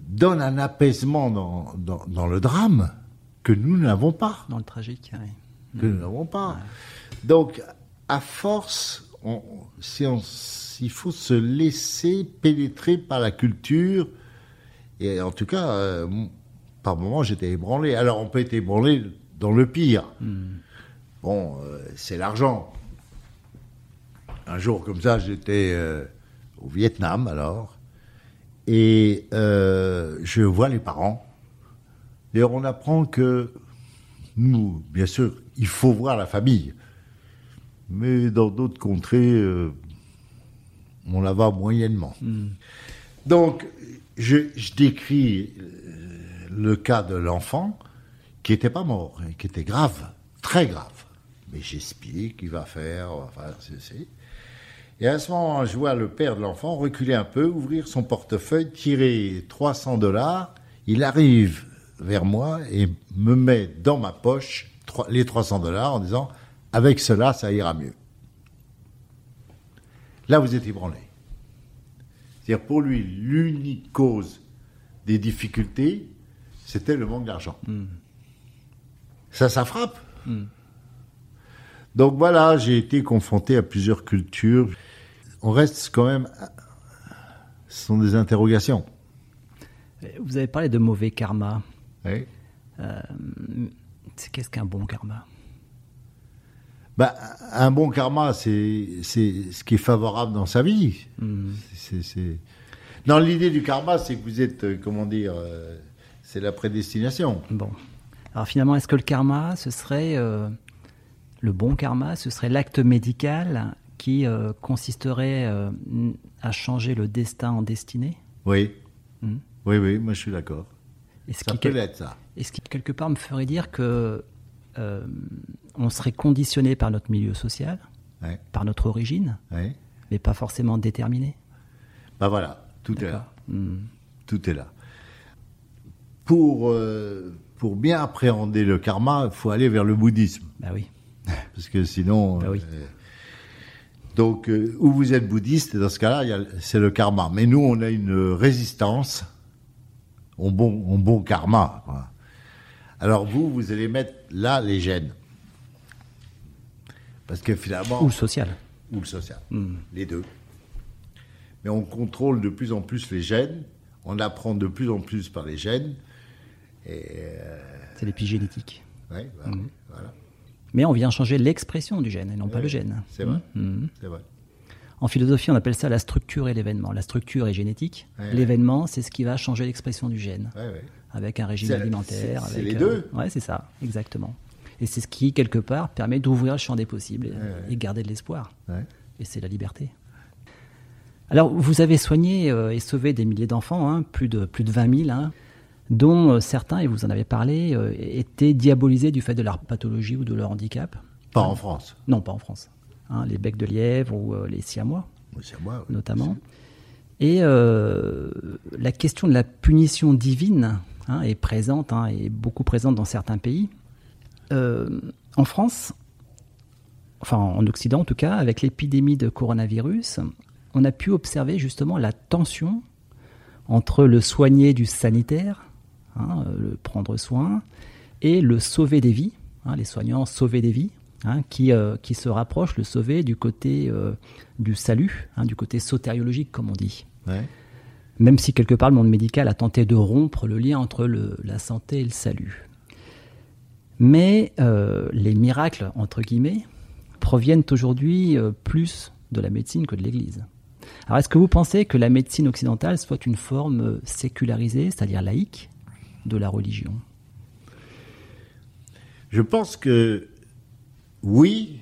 donnent un apaisement dans, dans- dans le drame que nous n'avons pas. Dans le tragique. ouais. que nous n'avons pas. Donc, à force, on, si on- il faut se laisser pénétrer par la culture. Et en tout cas, euh, par moments, j'étais ébranlé. Alors, on peut être ébranlé dans le pire. Bon, euh, c'est l'argent. Un jour comme ça, j'étais euh, au Vietnam, alors, et je vois les parents. Et on apprend que nous, bien sûr, il faut voir la famille. Mais dans d'autres contrées, euh, on la voit moyennement. Donc, je, je décris euh, le cas de l'enfant qui n'était pas mort, et qui était grave, très grave. Mais j'explique, il va faire, on va faire ceci. Et à ce moment, je vois le père de l'enfant reculer un peu, ouvrir son portefeuille, tirer 300 dollars. Il arrive vers moi et me met dans ma poche les 300 dollars en disant Avec cela, ça ira mieux. Là, vous êtes ébranlé. C'est-à-dire, pour lui, l'unique cause des difficultés, c'était le manque d'argent. Ça, ça frappe. Donc voilà, j'ai été confronté à plusieurs cultures. On reste quand même. Ce sont des interrogations. Vous avez parlé de mauvais karma. Oui. C'est- Qu'est-ce qu'un bon karma? Bah, un bon karma, c'est c'est ce qui est favorable dans sa vie. C'est- Non, l'idée du karma, c'est que vous êtes, euh, comment dire, euh, c'est la prédestination. Bon. Alors finalement, est-ce que le karma, ce serait euh, le bon karma, ce serait l'acte médical qui euh, consisterait à changer le destin en destinée? Oui. Hmm. Oui, oui, moi je suis d'accord. Ça qui, peut quel- l'être, ça. et ce qui, quelque part, me ferait dire que on serait conditionné par notre milieu social, Ouais, par notre origine, ouais. mais pas forcément déterminé. Bah voilà, tout est là. Hmm. Tout est là. Pour, euh, pour bien appréhender le karma, il faut aller vers le bouddhisme. Bah oui. Parce que sinon. Bah oui. euh, donc, euh, où vous êtes bouddhiste, dans ce cas-là, c'est le karma. Mais nous, on a une résistance au bon, au bon karma. quoi. Alors, vous, vous allez mettre là les gènes. Parce que finalement. Ou social. ou le social. Les deux. Mais on contrôle de plus en plus les gènes, on apprend de plus en plus par les gènes. Euh, C'est l'épigénétique. voilà, voilà. Mais on vient changer l'expression du gène et non pas le gène. C'est vrai. C'est vrai. En philosophie, on appelle ça la structure et l'événement. La structure est génétique. L'événement, c'est ce qui va changer l'expression du gène. Avec un régime alimentaire. c'est- les euh, deux. Ouais, c'est ça, exactement. Et c'est ce qui, quelque part, permet d'ouvrir le champ des possibles et, ouais. et garder de l'espoir. Ouais. Et c'est la liberté. Alors, vous avez soigné euh, et sauvé des milliers d'enfants, hein, plus, de, plus de 20 000, hein, dont euh, certains, et vous en avez parlé, euh, étaient diabolisés du fait de leur pathologie ou de leur handicap. Pas en France. Non, pas en France. Hein, les becs de lièvre ou les siamois, oui. notamment. Et la question de la punition divine est présente, est beaucoup présente dans certains pays. Euh, en France, enfin en Occident en tout cas, avec l'épidémie de coronavirus, on a pu observer justement la tension entre le soigner du sanitaire, hein, le prendre soin, et le sauver des vies, hein, les soignants sauver des vies, hein, qui, euh, qui se rapprochent, le sauver du côté euh, du salut, du côté sotériologique comme on dit. Ouais. Même si quelque part le monde médical a tenté de rompre le lien entre le- la santé et le salut. Mais euh, les miracles, entre guillemets, proviennent aujourd'hui euh, plus de la médecine que de l'Église. Alors est-ce que vous pensez que la médecine occidentale soit une forme euh, sécularisée, c'est-à-dire laïque, de la religion? Je pense que oui,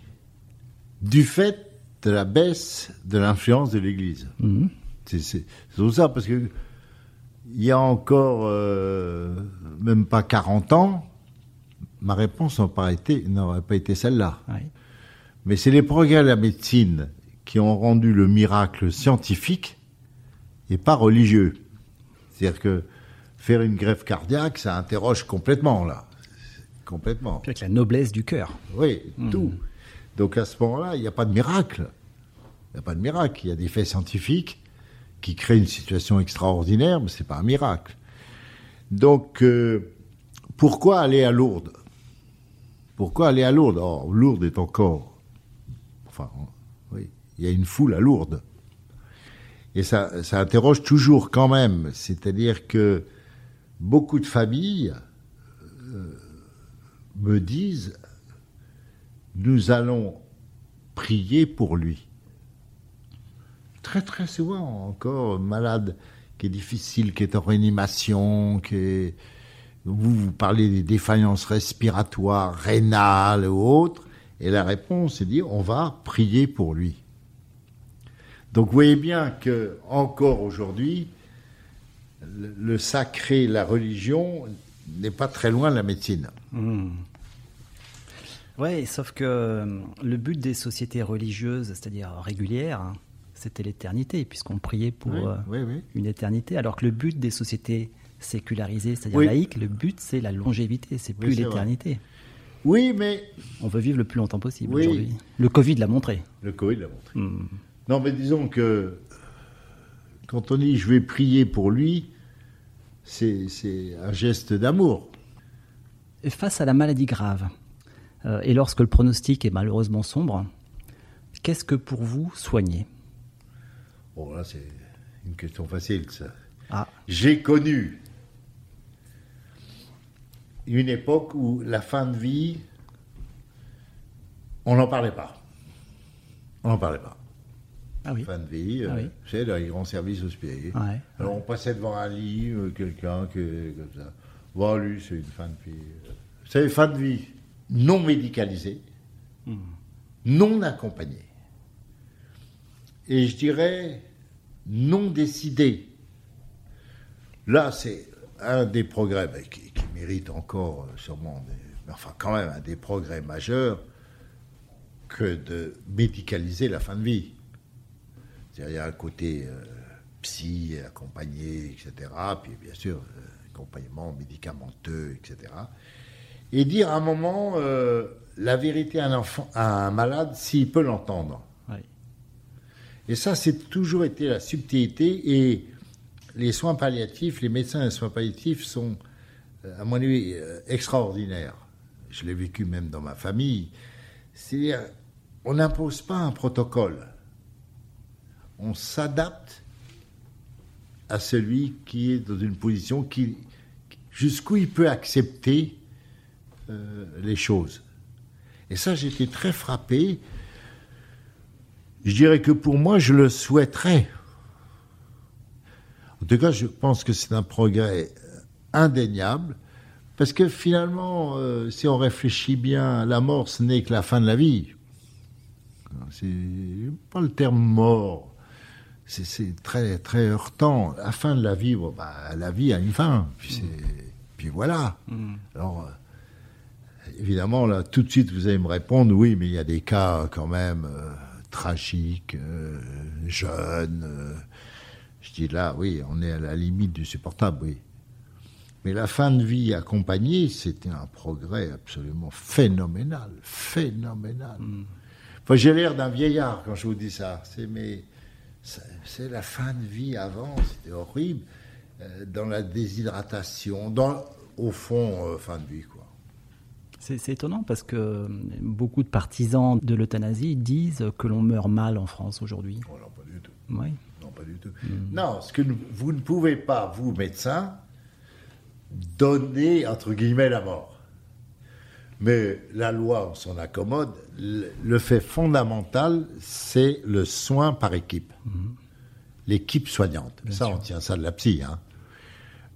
du fait de la baisse de l'influence de l'Église. Mhm. C'est pour ça, parce que il y a encore euh, même pas 40 ans, ma réponse n'aurait pas été, celle-là. Mais c'est les progrès de la médecine qui ont rendu le miracle scientifique et pas religieux. C'est-à-dire que faire une greffe cardiaque, ça interroge complètement, là. Complètement. Puis avec la noblesse du cœur. Oui, tout. Donc à ce moment-là, il n'y a pas de miracle. Il n'y a pas de miracle. Il y a des faits scientifiques qui créent une situation extraordinaire, mais ce n'est pas un miracle. Donc, euh, pourquoi aller à Lourdes? Pourquoi aller à Lourdes? Or, Lourdes est encore... Enfin, oui, il y a une foule à Lourdes. Et ça, interroge toujours quand même. C'est-à-dire que beaucoup de familles euh, me disent nous allons prier pour lui. Très très souvent encore malade qui est difficile, qui est en réanimation, qui est vous vous parlez des défaillances respiratoires, rénales ou autres, et la réponse est de dire on va prier pour lui. Donc vous voyez bien que encore aujourd'hui, le, sacré, la religion n'est pas très loin de la médecine. Oui, sauf que le but des sociétés religieuses, c'est-à-dire régulières, hein, c'était l'éternité, puisqu'on priait pour Oui, euh, oui, oui. une éternité, alors que le but des sociétés sécularisées, c'est-à-dire Oui. laïques, le but c'est la longévité, c'est plus l'éternité. Oui, mais On veut vivre le plus longtemps possible Oui. aujourd'hui. Le Covid l'a montré. le Covid l'a montré. Hmm. Non, mais disons que quand on dit je vais prier pour lui, c'est un geste d'amour. Face à la maladie grave, euh, et lorsque le pronostic est malheureusement sombre, qu'est-ce que pour vous soigner? Bon, là, c'est une question facile, ça. Ah. J'ai connu une époque où la fin de vie, on n'en parlait pas. On n'en parlait pas. Ah oui. Fin de vie, Ah euh, oui. sais, dans les grands services hospitaliers. Ouais. Alors on passait devant un lit, euh, quelqu'un que, comme ça. Bon, lui, c'est une fin de vie. euh. Vous savez, fin de vie non médicalisée, non accompagnée. Et je dirais non décidée. Là, c'est un des progrès qui, qui mérite encore euh, sûrement, des- mais enfin quand même un des progrès majeurs que de médicaliser la fin de vie. C'est-à-dire, il y a un côté euh, psy, accompagné, etc. Puis, bien sûr, euh, accompagnement médicamenteux, etc. Et dire à un moment euh, la vérité à un enfant, à un malade, s'il peut l'entendre. Et ça, c'est toujours été la subtilité. Et les soins palliatifs, les médecins des soins palliatifs sont, à mon avis, euh, extraordinaires. Je l'ai vécu même dans ma famille. C'est-à-dire, on n'impose pas un protocole. On s'adapte à celui qui est dans une position qui, jusqu'où il peut accepter euh, les choses. Et ça, j'étais très frappé. Je dirais que pour moi, je le souhaiterais. En tout cas, je pense que c'est un progrès euh, indéniable, parce que finalement, euh, si on réfléchit bien, la mort, ce n'est que la fin de la vie. C'est pas le terme mort. C'est- très, très heurtant. La fin de la vie, bon, bah, la vie a une fin. Puis, voilà. Alors, euh, évidemment, là, tout de suite, vous allez me répondre, oui, mais il y a des cas quand même euh, tragiques, euh, jeunes. euh. je dis là, oui, on est à la limite du supportable, oui. Mais la fin de vie accompagnée, c'était un progrès absolument phénoménal, phénoménal. Enfin, j'ai l'air d'un vieillard quand je vous dis ça. C'est mais c'est- la fin de vie avant, c'était horrible, euh, dans la déshydratation, dans au fond euh, fin de vie quoi. C'est étonnant parce que beaucoup de partisans de l'euthanasie disent que l'on meurt mal en France aujourd'hui. Oh non, pas du tout. Oui. Non, pas du tout. Non, ce que vous ne pouvez pas, vous, médecins, donner, entre guillemets, la mort. Mais la loi, on s'en accommode. Le, fait fondamental, c'est le soin par équipe. L'équipe soignante. ça, on tient ça de la psy. hein.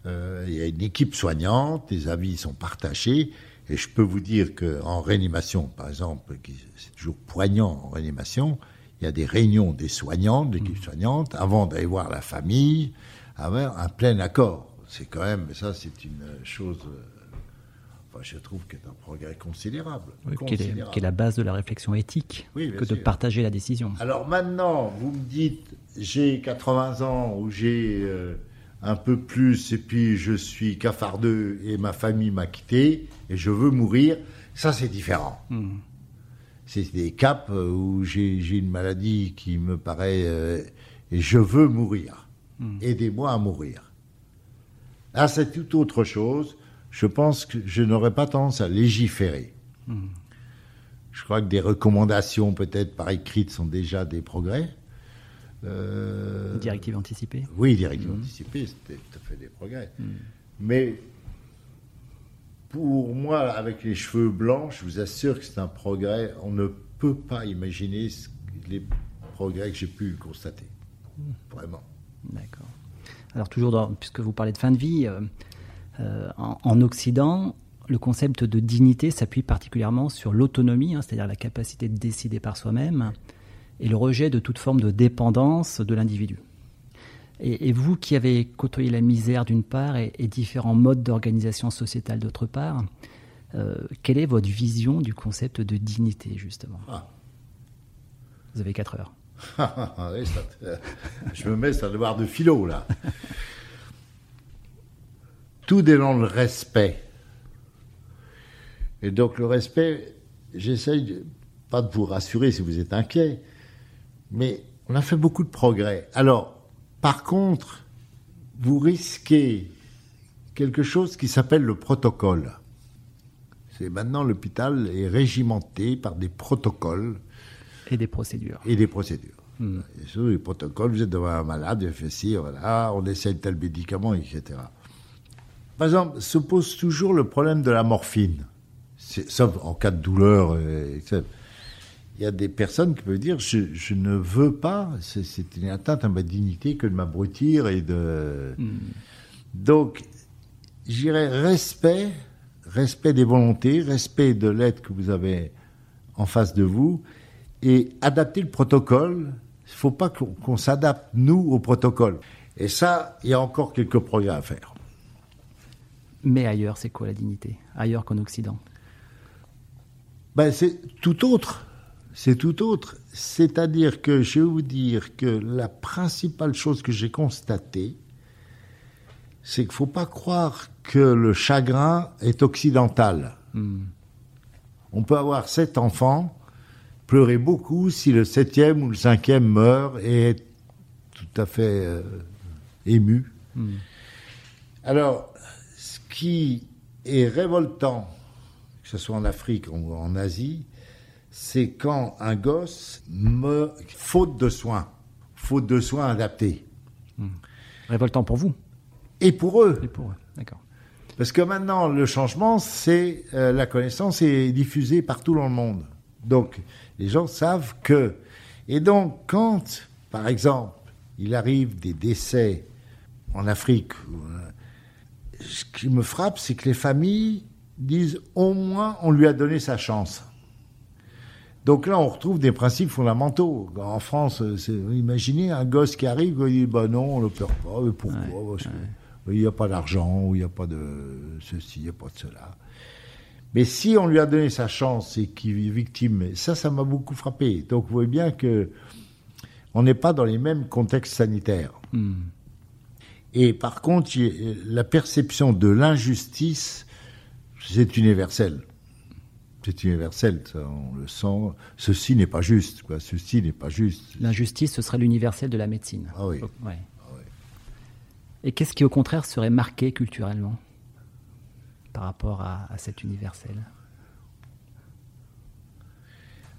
Euh, Il y a une équipe soignante, les avis sont partagés. Et je peux vous dire qu'en réanimation, par exemple, c'est toujours poignant en réanimation, il y a des réunions des soignants, de l'équipe soignante, avant d'aller voir la famille, avoir un plein accord. C'est quand même, ça c'est une chose, euh, enfin, je trouve que c'est un progrès considérable. Oui, qui, est, qui est la base de la réflexion éthique Oui, que de partager la décision. Alors maintenant, vous me dites, j'ai 80 ans ou j'ai euh, un peu plus, et puis je suis cafardeux et ma famille m'a quitté et je veux mourir, ça c'est différent. C'est des caps euh, où j'ai une maladie qui me paraît euh, et je veux mourir. Aidez-moi à mourir. Là, c'est tout autre chose. Je pense que je n'aurais pas tendance à légiférer. Je crois que des recommandations, peut-être par écrite, sont déjà des progrès. Euh, Directive anticipée. oui, directive anticipée, c'était tout à fait des progrès. Mais pour moi, avec les cheveux blancs, je vous assure que c'est un progrès. On ne peut pas imaginer les progrès que j'ai pu constater. Vraiment. D'accord. Alors toujours, dans- puisque vous parlez de fin de vie, euh, euh, en, en Occident, le concept de dignité s'appuie particulièrement sur l'autonomie, hein, c'est-à-dire la capacité de décider par soi-même, et le rejet de toute forme de dépendance de l'individu. Et, et vous qui avez côtoyé la misère d'une part et, et différents modes d'organisation sociétale d'autre part, euh, quelle est votre vision du concept de dignité justement? Ah. Vous avez 4 heures. Je me mets un devoir de philo, là. Tout est dans le respect. Et donc, le respect, j'essaye, pas de vous rassurer si vous êtes inquiet, mais on a fait beaucoup de progrès. Alors, par contre, vous risquez quelque chose qui s'appelle le protocole. C'est maintenant l'hôpital est régimenté par des protocoles Et des procédures. et des procédures. Et sur les protocoles, vous êtes devant un malade, il fait ci, voilà, on essaye tel médicament, etc. Par exemple, se pose toujours le problème de la morphine. Sauf en cas de douleur. euh, etc. Il y a des personnes qui peuvent dire je, je ne veux pas, c'est une atteinte à ma dignité que de m'abrutir et de. Donc, j'irais respect, respect des volontés, respect de l'aide que vous avez en face de vous et adapter le protocole. Il ne faut pas qu'on s'adapte, nous, au protocole. Et ça, il y a encore quelques progrès à faire. Mais ailleurs, c'est quoi la dignité? Ailleurs qu'en Occident? Ben, c'est tout autre. C'est tout autre. C'est-à-dire que je vais vous dire que la principale chose que j'ai constatée, c'est qu'il ne faut pas croire que le chagrin est occidental. On peut avoir sept enfants, pleurer beaucoup si le septième ou le cinquième meurt et être tout à fait euh, ému. Alors, ce qui est révoltant, que ce soit en Afrique ou en Asie, c'est quand un gosse meurt faute de soins, faute de soins adaptés. Révoltant pour vous? Et pour eux, et pour eux. D'accord. parce que maintenant, le changement, c'est euh, la connaissance est diffusée partout dans le monde. Donc, les gens savent que. Et donc, quand, par exemple, il arrive des décès en Afrique, euh, ce qui me frappe, c'est que les familles disent au moins on lui a donné sa chance. Donc là, on retrouve des principes fondamentaux. En France, euh, imaginez un gosse qui arrive, il dit bah non, on ne le perd pas. Mais pourquoi? Parce que il n'y a pas d'argent, ou il n'y a pas de ceci, il n'y a pas de cela. Mais si on lui a donné sa chance et qu'il est victime, ça, ça m'a beaucoup frappé. Donc vous voyez bien que on n'est pas dans les mêmes contextes sanitaires. Et par contre, a- la perception de l'injustice, c'est universel. C'est universel, ça, on le sent. Ceci n'est pas juste, quoi. Ceci n'est pas juste. L'injustice, ce serait l'universel de la médecine. Ah oui. Ouais. Et qu'est-ce qui, au contraire, serait marqué culturellement? Par rapport à, à cet universel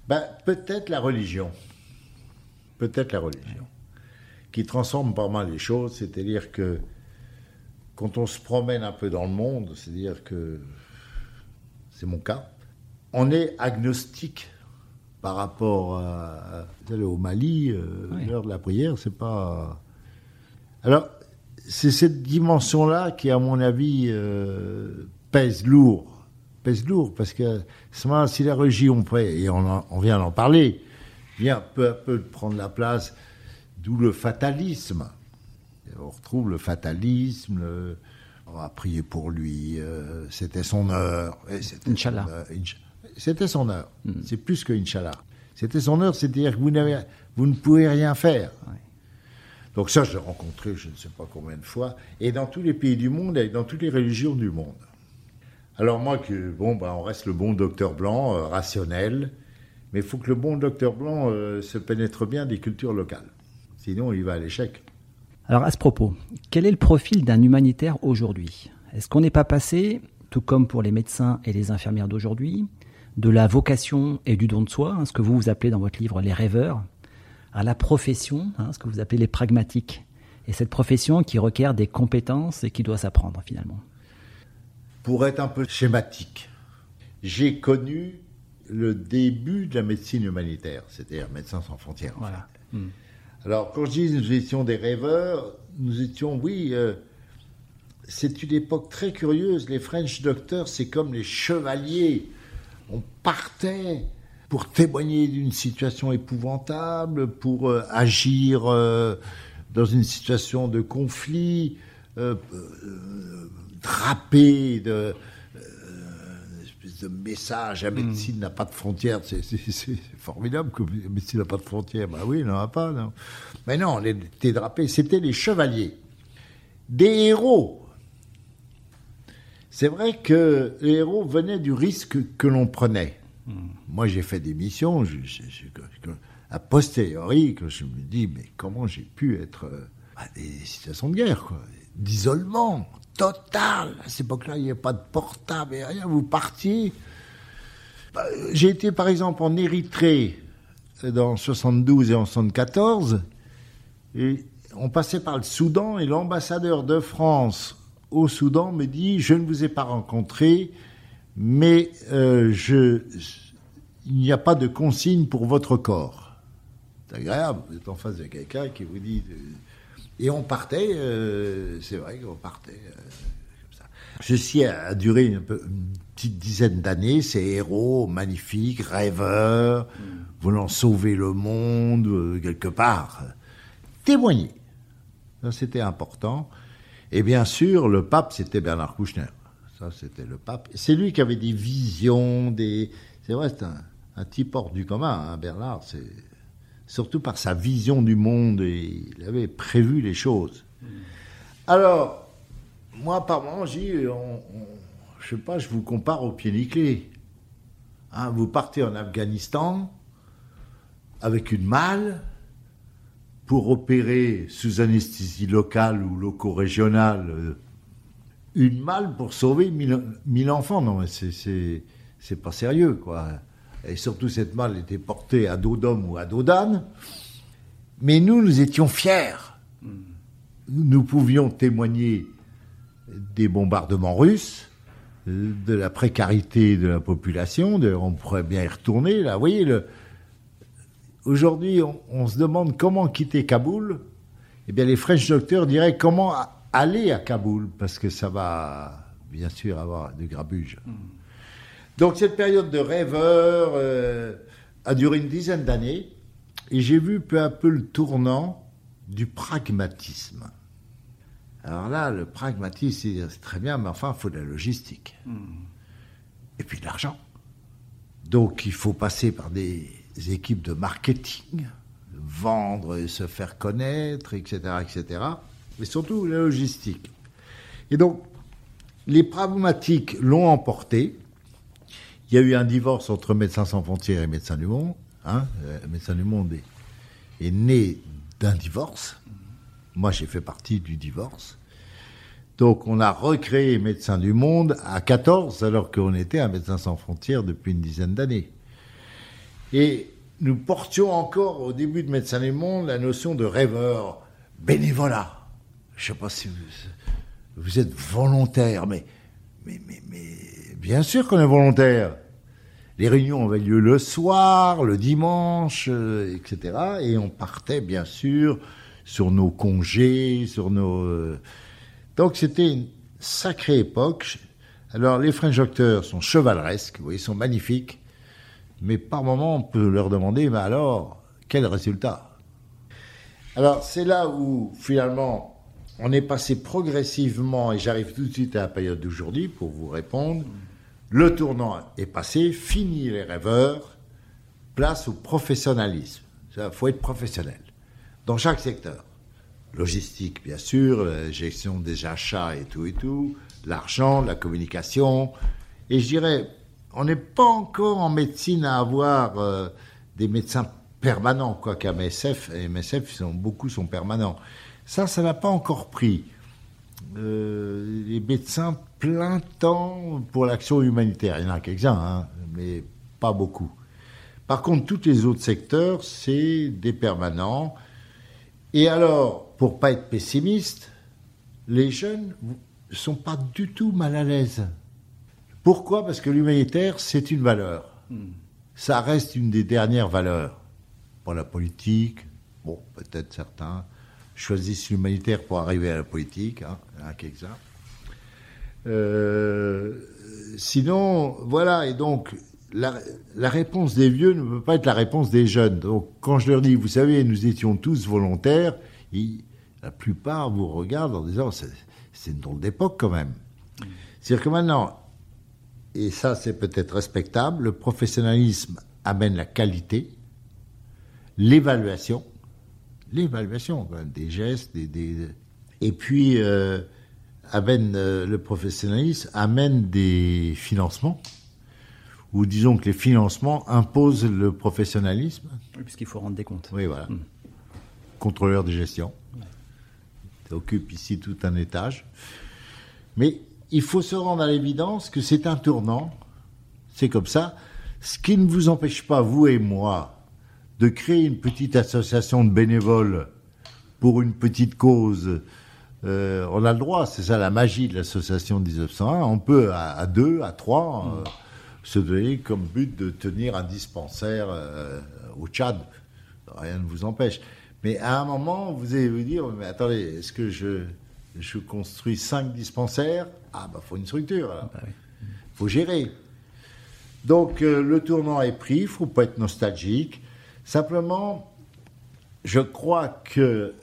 Ben, peut-être la religion. Peut-être la religion. Qui transforme pas mal les choses, c'est-à-dire que quand on se promène un peu dans le monde, c'est-à-dire que c'est mon cas, on est agnostique par rapport à, vous allez au Mali, euh, Oui. l'heure de la prière, c'est pas. Alors, c'est cette dimension-là qui, à mon avis, euh, pèse lourd. Pèse lourd, parce que si la religion, fait, et on, en- on vient d'en parler, vient peu à peu de prendre la place, d'où le fatalisme. Et on retrouve le fatalisme, le- on va prier pour lui, euh, c'était son heure. c'était Inch'Allah. son heure, Inch- C'était son heure. C'est plus que Inch'Allah. C'était son heure, c'est-à-dire que vous, ne pouvez rien faire. Donc ça, je l'ai rencontré je ne sais pas combien de fois, et dans tous les pays du monde et dans toutes les religions du monde. Alors moi, bon, bah, on reste le bon docteur blanc, euh, rationnel, mais il faut que le bon docteur blanc euh, se pénètre bien des cultures locales. Sinon, il va à l'échec. Alors à ce propos, quel est le profil d'un humanitaire aujourd'hui? Est-ce qu'on n'est pas passé, tout comme pour les médecins et les infirmières d'aujourd'hui, de la vocation et du don de soi, hein, ce que vous vous appelez dans votre livre les rêveurs, à la profession, hein, ce que vous appelez les pragmatiques, et cette profession qui requiert des compétences et qui doit s'apprendre finalement Pour être un peu schématique, j'ai connu le début de la médecine humanitaire, c'est-à-dire Médecins sans frontières. en Voilà. fait. Alors, quand je dis nous étions des rêveurs, nous étions, oui, euh, c'est une époque très curieuse. Les French Doctors, c'est comme les chevaliers. On partait pour témoigner d'une situation épouvantable, pour euh, agir euh, dans une situation de conflit, drapé de euh, de message. La médecine n'a pas de frontières. C'est- formidable que la médecine n'a pas de frontières. Ben oui, elle n'en a pas. Non. Mais non, on était drapés. C'était les chevaliers. Des héros. C'est vrai que les héros venaient du risque que l'on prenait. Moi, j'ai fait des missions, je, je- a posteriori, que je me dis, mais comment j'ai pu être euh, à des situations de guerre, quoi. d'isolement total. À cette époque-là, il n'y avait pas de portable et rien. Vous partiez. Bah, j'ai été par exemple en Érythrée dans 72 et en 74 et on passait par le Soudan et l'ambassadeur de France au Soudan me dit je ne vous ai pas rencontré mais euh, il n'y a pas de consigne pour votre corps. C'est agréable, vous êtes en face de quelqu'un qui vous dit... Et on partait, euh, c'est vrai qu'on partait euh, comme ça. Ceci a duré une, petite dizaine d'années, ces héros magnifiques, rêveurs, voulant sauver le monde quelque part. Témoigner. C'était important. Et bien sûr, le pape, c'était Bernard Kouchner. Ça, c'était le pape. C'est lui qui avait des visions, des. C'est vrai, c'est un, type hors du commun, hein, Bernard. C'est surtout par sa vision du monde et il avait prévu les choses. Alors, moi, par moment, je dis, je sais pas, je vous compare au pied nickelé. Hein, vous partez en Afghanistan avec une malle pour opérer sous anesthésie locale ou loco-régionale une malle pour sauver mille, enfants. Non, c'est pas sérieux, quoi. Et surtout, cette malle était portée à dos d'homme ou à dos d'âne. Mais nous, nous étions fiers. Nous pouvions témoigner des bombardements russes, de la précarité de la population. on pourrait bien y retourner. Là, vous voyez, le... aujourd'hui, on, on, se demande comment quitter Kaboul. Eh bien, les French docteurs diraient comment aller à Kaboul, parce que ça va bien sûr avoir des grabuges. Hmm. Donc cette période de rêveur euh, a duré une dizaine d'années, et j'ai vu peu à peu le tournant du pragmatisme. Alors là, le pragmatisme, c'est très bien, mais enfin, il faut de la logistique. Hmm. Et puis de l'argent. Donc il faut passer par des équipes de marketing, vendre et se faire connaître, etc., etc mais surtout la logistique. Et donc, les pragmatiques l'ont emporté. Il y a eu un divorce entre Médecins sans frontières et Médecins du Monde. Hein. Euh, Médecins du Monde est, né d'un divorce. Moi, j'ai fait partie du divorce. Donc, on a recréé Médecins du Monde à 14, alors qu'on était à Médecins sans frontières depuis une dizaine d'années. Et nous portions encore, au début de Médecins du Monde, la notion de rêveur, bénévolat je ne sais pas si vous, êtes volontaire, mais, mais, mais, bien sûr qu'on est volontaire. Les réunions avaient lieu le soir, le dimanche, euh, etc. Et on partait, bien sûr, sur nos congés, sur nos... Euh, donc c'était une sacrée époque. Alors les French Doctors sont chevaleresques, vous voyez, sont magnifiques. Mais par moments, on peut leur demander, mais alors, quel résultat? Alors c'est là où, finalement, on est passé progressivement, et j'arrive tout de suite à la période d'aujourd'hui pour vous répondre. Le tournant est passé, fini les rêveurs, place au professionnalisme. Il faut être professionnel dans chaque secteur. Logistique, bien sûr, gestion des achats et tout et tout, l'argent, la communication. Et je dirais, on n'est pas encore en médecine à avoir euh, des médecins permanents, quoi qu'à MSF, et MSF, beaucoup sont permanents. Ça, ça n'a pas encore pris. Euh, les médecins plein temps pour l'action humanitaire. Il y en a quelques-uns, hein, mais pas beaucoup. Par contre, tous les autres secteurs, c'est des permanents. Et alors, pour pas être pessimiste, les jeunes ne sont pas du tout mal à l'aise. Pourquoi? Parce que l'humanitaire, c'est une valeur. Hmm. Ça reste une des dernières valeurs. Pour la politique, bon, peut-être certains, choisissent l'humanitaire pour arriver à la politique, hein, à quelques-uns. Euh, sinon, voilà, et donc la, réponse des vieux ne peut pas être la réponse des jeunes. Donc quand je leur dis, vous savez, nous étions tous volontaires, la plupart vous regardent en disant, c'est une drôle d'époque quand même. C'est-à-dire que maintenant, et ça c'est peut-être respectable, le professionnalisme amène la qualité, l'évaluation, l'évaluation des gestes, des, et puis euh, amène euh, le professionnalisme amène des financements ou disons que les financements imposent le professionnalisme. Oui, puisqu'il faut rendre des comptes. Oui, voilà. Hmm. Contrôleur de gestion. occupe ici tout un étage. Mais il faut se rendre à l'évidence que c'est un tournant, c'est comme ça, ce qui ne vous empêche pas, vous et moi, de créer une petite association de bénévoles pour une petite cause. Euh, on a le droit, c'est ça la magie de l'association 1901. On peut à, deux, à trois, euh, se donner comme but de tenir un dispensaire euh, au Tchad. Rien ne vous empêche. Mais à un moment, vous allez vous dire, mais attendez, est-ce que je, je construis cinq dispensaires? Ah, bah, faut une structure. Il bah faut gérer. Donc, le tournant est pris, il faut pas être nostalgique. Simplement, je crois que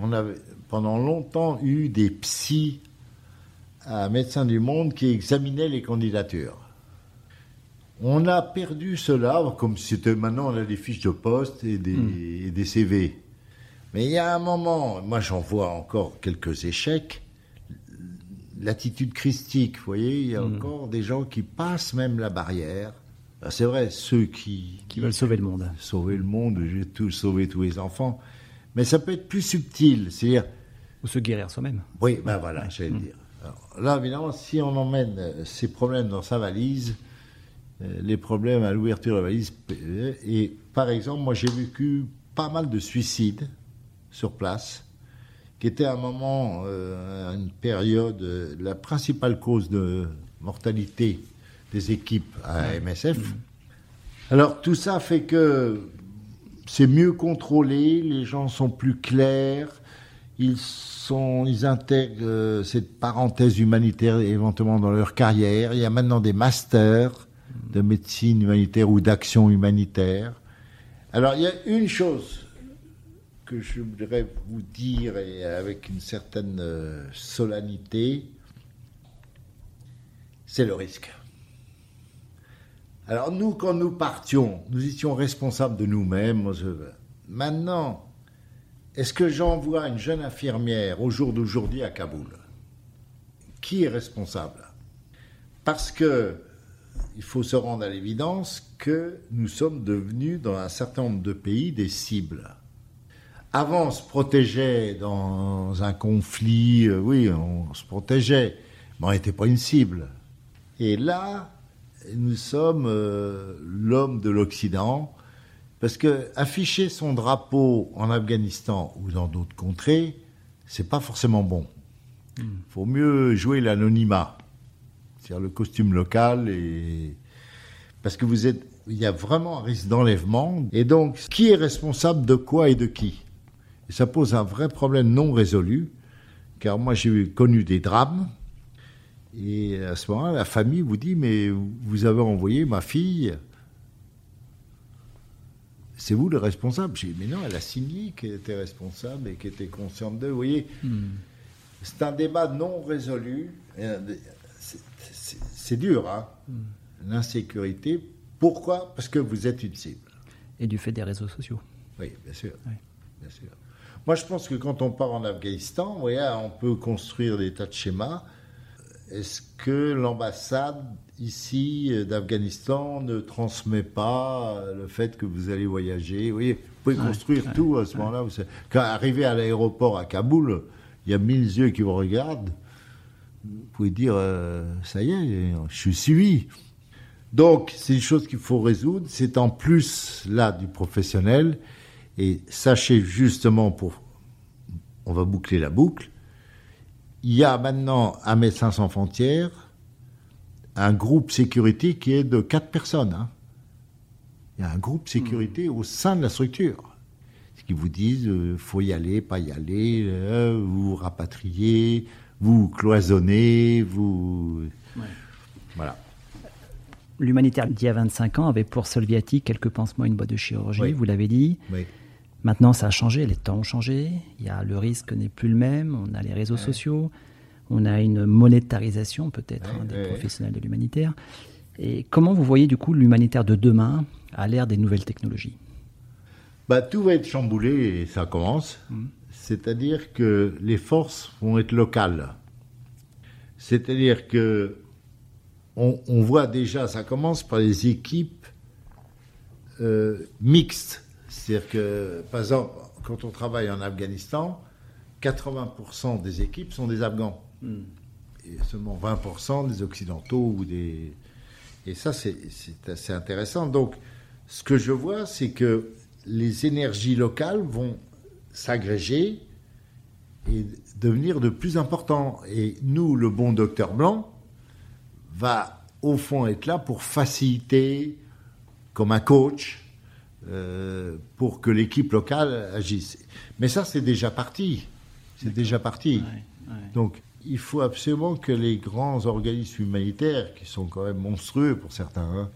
on avait pendant longtemps eu des psys à Médecins du Monde qui examinaient les candidatures. On a perdu cela, comme c'était maintenant on a des fiches de poste et des, hmm. des CV. Mais il y a un moment, moi j'en vois encore quelques échecs, l'attitude christique, vous voyez, il y a hmm. encore des gens qui passent même la barrière ah, c'est vrai, ceux qui, qui veulent sauver le monde. Sauver le monde, tout sauver tous les enfants. Mais ça peut être plus subtil, c'est-à-dire. Ou se guérir soi-même. Oui, ben voilà, j'allais le mm. dire. là, évidemment, si on emmène euh, ces problèmes dans sa valise, euh, les problèmes à l'ouverture de la valise, euh, et par exemple, moi j'ai vécu pas mal de suicides sur place, qui était à un moment, une période, la principale cause de mortalité des équipes à MSF. Alors tout ça fait que c'est mieux contrôlé, les gens sont plus clairs, ils, sont, ils intègrent euh, cette parenthèse humanitaire éventuellement dans leur carrière. Il y a maintenant des masters de médecine humanitaire ou d'action humanitaire. Alors il y a une chose que je voudrais vous dire et avec une certaine euh, solennité, c'est le risque. Alors nous, quand nous partions, nous étions responsables de nous-mêmes. Maintenant, est-ce que j'envoie une jeune infirmière au jour d'aujourd'hui à Kaboul? Qui est responsable? Parce que il faut se rendre à l'évidence que nous sommes devenus dans un certain nombre de pays des cibles. Avant, on se protégeait dans un conflit, euh, oui, on se protégeait, mais on n'était pas une cible. Et là, nous sommes euh, l'homme de l'Occident, parce que afficher son drapeau en Afghanistan ou dans d'autres contrées, c'est pas forcément bon. Il hmm. faut mieux jouer l'anonymat, c'est-à-dire le costume local, et parce que vous êtes, il y a vraiment un risque d'enlèvement. Et donc, qui est responsable de quoi et de qui? Et ça pose un vrai problème non résolu, car moi j'ai connu des drames et à ce moment-là, la famille vous dit, mais vous avez envoyé ma fille, c'est vous le responsable. J'ai dit, mais non, elle a signé qu'elle était responsable et qu'elle était consciente d'eux. Vous voyez, hmm. c'est un débat non résolu. C'est dur, hein hmm. L'insécurité. Pourquoi? Parce que vous êtes une cible. Et du fait des réseaux sociaux. Oui, bien sûr. Bien sûr. Moi, je pense que quand on part en Afghanistan, vous voyez, on peut construire des tas de schémas. Est-ce que l'ambassade ici euh, d'Afghanistan ne transmet pas euh, le fait que vous allez voyager? Vous pouvez construire tout à ce moment-là. Quand arrivé à l'aéroport à Kaboul, il y a mille yeux qui vous regardent. Vous pouvez dire, euh, ça y est, je suis suivi. Donc, c'est une chose qu'il faut résoudre. C'est en plus là du professionnel. Et sachez justement, pour, on va boucler la boucle, il y a maintenant à Médecins sans frontières un groupe sécurité qui est de quatre personnes. Hein. Il y a un groupe sécurité au sein de la structure. Ce qui vous disent, il euh, faut y aller, pas y aller, euh, vous rapatriez, vous cloisonnez, vous... Voilà. L'humanitaire d'il y a 25 ans avait pour seul viatique quelques pansements une boîte de chirurgie, vous l'avez dit. Oui. Maintenant, ça a changé, les temps ont changé, il y a, le risque n'est plus le même, on a les réseaux sociaux, on a une monétarisation peut-être hein, des professionnels de l'humanitaire. Et comment vous voyez du coup l'humanitaire de demain à l'ère des nouvelles technologies? Bah, Tout va être chamboulé et ça commence. Mmh. C'est-à-dire que les forces vont être locales. C'est-à-dire que on, voit déjà, ça commence par les équipes euh, mixtes c'est-à-dire que, par exemple, quand on travaille en Afghanistan, 80% des équipes sont des Afghans. Hmm. Et seulement 20% des Occidentaux ou des. Et ça, c'est c'est assez intéressant. Donc, ce que je vois, c'est que les énergies locales vont s'agréger et devenir de plus importants. Et nous, le bon docteur blanc, va au fond être là pour faciliter, comme un coach, euh, pour que l'équipe locale agisse. Mais ça, c'est déjà parti. C'est déjà parti. Ouais, ouais. Donc, il faut absolument que les grands organismes humanitaires, qui sont quand même monstrueux pour certains, hein,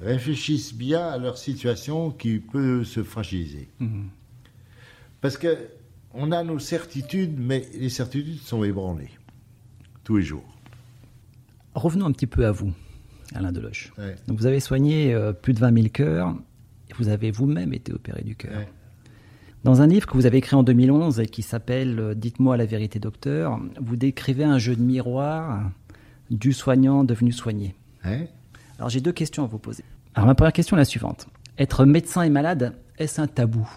réfléchissent bien à leur situation qui peut se fragiliser. Mhm. Parce que on a nos certitudes, mais les certitudes sont ébranlées tous les jours. Revenons un petit peu à vous, Alain Deloche. Ouais. Donc vous avez soigné euh, plus de 20 000 cœurs vous avez vous-même été opéré du cœur. Ouais. Dans un livre que vous avez écrit en 2011 et qui s'appelle euh, Dites-moi la vérité, docteur, vous décrivez un jeu de miroir du soignant devenu soigné. Alors j'ai deux questions à vous poser. Alors ma première question est la suivante. Être médecin et malade, est-ce un tabou?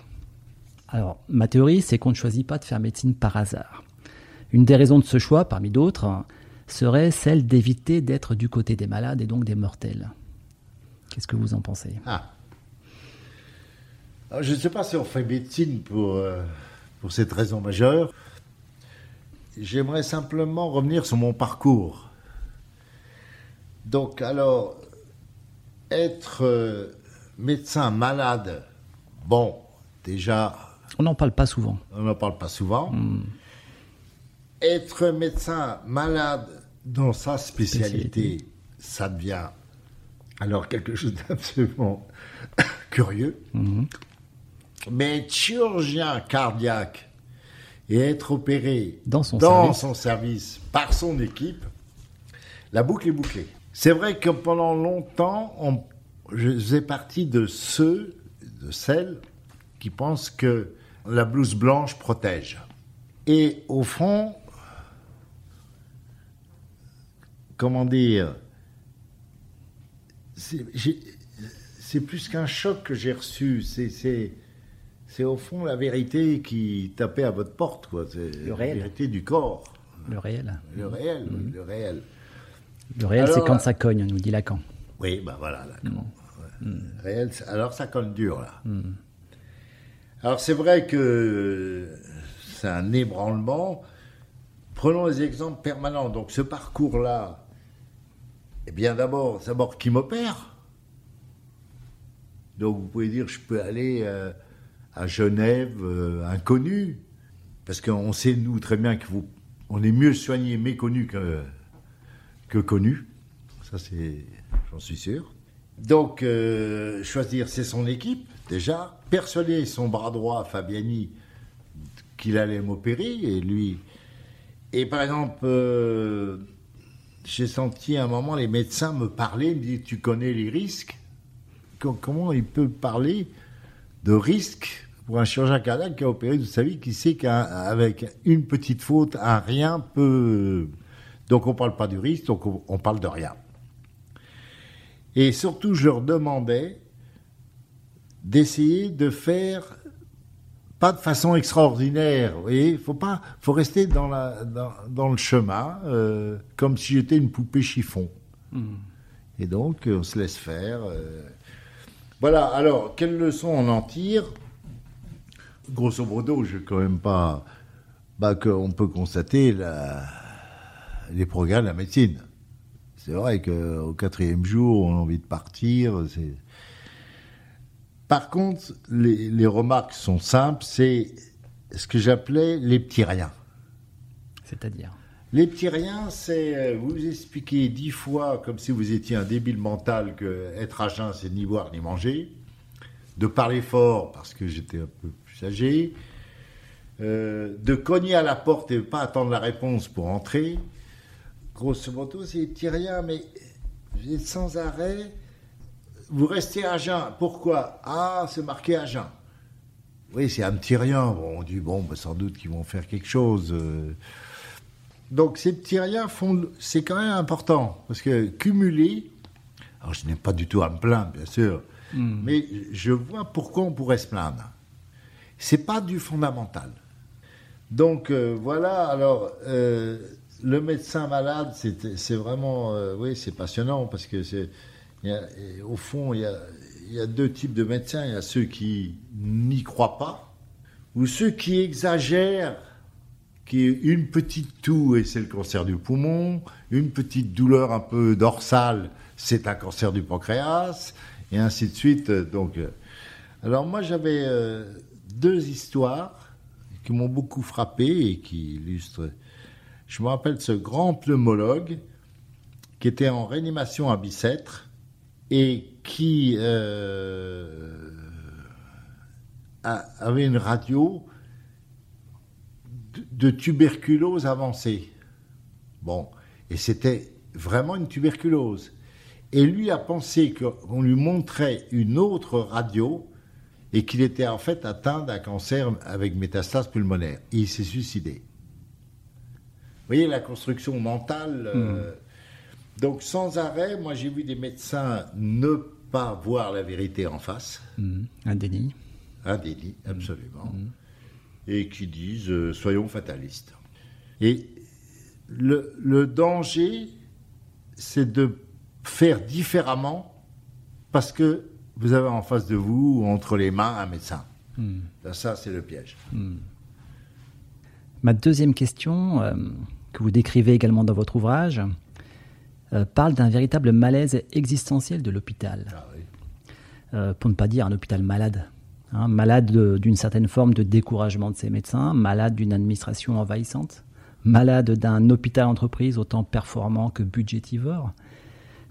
Alors ma théorie, c'est qu'on ne choisit pas de faire médecine par hasard. Une des raisons de ce choix, parmi d'autres, serait celle d'éviter d'être du côté des malades et donc des mortels. Qu'est-ce que vous en pensez? Ah. Alors, je ne sais pas si on fait médecine pour, euh, pour cette raison majeure. J'aimerais simplement revenir sur mon parcours. Donc, alors, être euh, médecin malade, bon, déjà, On n'en parle pas souvent. on n'en parle pas souvent. Être médecin malade dans sa spécialité, Spécialité. ça devient alors quelque chose d'absolument curieux. Mais être chirurgien cardiaque et être opéré Dans son dans service. son service par son équipe, la boucle est bouclée. C'est vrai que pendant longtemps, on- je faisais partie de ceux, de celles qui pensent que la blouse blanche protège. Et au fond, comment dire, c'est plus qu'un choc que j'ai reçu. C'est- C'est au fond la vérité qui tapait à votre porte. quoi. C'est Le la vérité du corps. Le réel. Le réel, le réel. Le réel, c'est quand ça cogne, nous dit Lacan. Oui, ben voilà, d'accord. Ouais. Réel, c'est- alors ça colle dur, là. Alors c'est vrai que c'est un ébranlement. Prenons les exemples permanents. Donc ce parcours-là, eh bien d'abord, d'abord qui m'opère. Donc vous pouvez dire, je peux aller euh, à Genève, euh, inconnu, parce qu'on sait nous très bien que vous, on est mieux soigné méconnu que que connu. Ça c'est, j'en suis sûr. Donc euh, choisir, c'est son équipe déjà. Persuader son bras droit, Fabiani, qu'il allait m'opérer et lui. Et par exemple, euh, j'ai senti à un moment les médecins me parler, me dire tu connais les risques? Com- Comment il peut parler de risques pour un chirurgien cardiaque qui a opéré toute sa vie, qui sait qu'avec une petite faute, un rien peut. Donc on ne parle pas du risque, donc on, parle de rien. Et surtout, je leur demandais d'essayer de faire pas de façon extraordinaire. Vous voyez, il faut pas, faut rester dans, la, dans, dans le chemin, euh, comme si j'étais une poupée chiffon. Et donc, on se laisse faire. euh. Voilà. Alors, quelle leçon on en tire? Grosso modo, je quand même pas, bah, qu'on peut constater la, les progrès de la médecine. C'est vrai qu'au quatrième jour, on a envie de partir. Par contre, les, les remarques sont simples. C'est ce que j'appelais les petits riens. C'est-à-dire? Les petits riens, c'est euh, vous expliquer dix fois, comme si vous étiez un débile mental, que être à jeun, c'est ni boire ni manger. De parler fort, parce que j'étais un peu plus âgé. Euh, de cogner à la porte et pas attendre la réponse pour entrer. Grosso modo, c'est des petits riens, mais vous êtes sans arrêt. Vous restez à jeun. Pourquoi? Ah, c'est marqué à jeun. Oui, c'est un petit rien. Bon, on dit, bon, bah, sans doute qu'ils vont faire quelque chose. euh. Donc, ces petits riens font. C'est quand même important. Parce que cumuler. Alors, je n'ai pas du tout à me plaindre, bien sûr. Mais je vois pourquoi on pourrait se plaindre. C'est pas du fondamental. Donc euh, voilà, alors euh, le médecin malade, c'est vraiment, euh, oui, c'est passionnant parce que c'est, au fond, il y, a, deux types de médecins. Il y a ceux qui n'y croient pas ou ceux qui exagèrent qui une petite toux et c'est le cancer du poumon, une petite douleur un peu dorsale, c'est un cancer du pancréas, et ainsi de suite. Donc, alors moi j'avais deux histoires qui m'ont beaucoup frappé et qui illustrent. Je me rappelle ce grand pneumologue qui était en réanimation à Bicêtre et qui euh, avait une radio de, tuberculose avancée. Bon, et c'était vraiment une tuberculose. Et lui a pensé qu'on lui montrait une autre radio et qu'il était en fait atteint d'un cancer avec métastase pulmonaire. Et il s'est suicidé. Vous voyez la construction mentale. Euh, hmm. donc sans arrêt, moi j'ai vu des médecins ne pas voir la vérité en face. Hmm. Un déni. Un déni, absolument. Hmm. Et qui disent euh, soyons fatalistes. Et le, le danger, c'est de faire différemment parce que vous avez en face de vous, entre les mains, un médecin. Hmm. Ça, c'est le piège. Hmm. Ma deuxième question, euh, que vous décrivez également dans votre ouvrage, euh, parle d'un véritable malaise existentiel de l'hôpital. Ah euh, pour ne pas dire un hôpital malade. Hein, malade d'une certaine forme de découragement de ses médecins, malade d'une administration envahissante, malade d'un hôpital entreprise autant performant que budgétivore.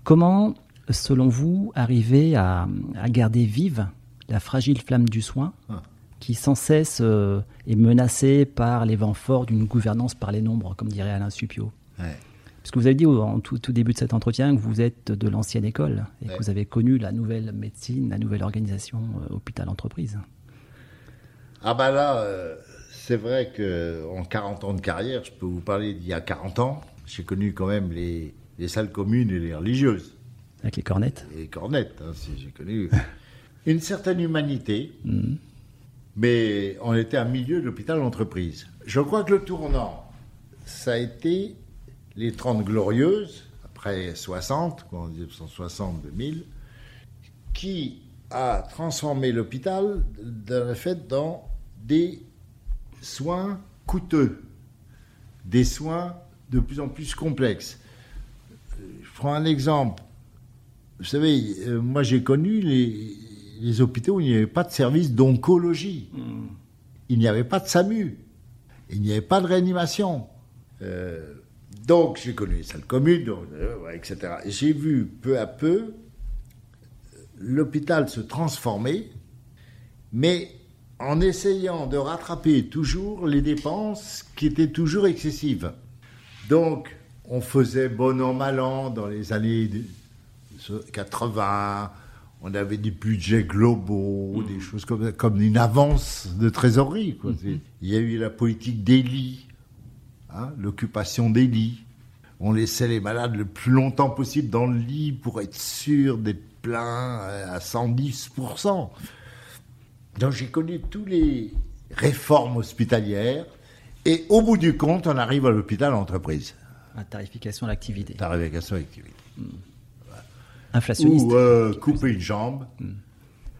Comment selon vous, arriver à, garder vive la fragile flamme du soin ah. qui sans cesse euh, est menacée par les vents forts d'une gouvernance par les nombres, comme dirait Alain Supio Parce que vous avez dit en tout, début de cet entretien que vous êtes de l'ancienne école et que vous avez connu la nouvelle médecine, la nouvelle organisation euh, hôpital-entreprise. Ah bah là, euh, c'est vrai qu'en 40 ans de carrière, je peux vous parler d'il y a 40 ans, j'ai connu quand même les salles communes et les religieuses. Avec les cornettes Les cornettes, hein, si j'ai connu. Une certaine humanité, mm. mais on était à milieu de l'hôpital d'entreprise. Je crois que le tournant, ça a été les 30 glorieuses, après 60, en 1960-2000, qui a transformé l'hôpital, dans le fait, dans des soins coûteux, des soins de plus en plus complexes. Je prends un exemple. Vous savez, euh, moi j'ai connu les, hôpitaux où il n'y avait pas de service d'oncologie. Hmm. Il n'y avait pas de SAMU. Il n'y avait pas de réanimation. Euh, donc j'ai connu les salles communes, euh, etc. Et j'ai vu peu à peu l'hôpital se transformer, mais en essayant de rattraper toujours les dépenses qui étaient toujours excessives. Donc, on faisait bon an, mal an dans les années 80, on avait des budgets globaux, mm. des choses comme, comme une avance de trésorerie. Mm-hmm. Il y a eu la politique des lits, hein, l'occupation des lits. On laissait les malades le plus longtemps possible dans le lit pour être sûr d'être plein à 110%. Donc j'ai connu tous les réformes hospitalières et au bout du compte, on arrive à l'hôpital entreprise. La tarification à l'activité. Tarification à l'activité. Mm. Inflationniste. Ou euh, couper une jambe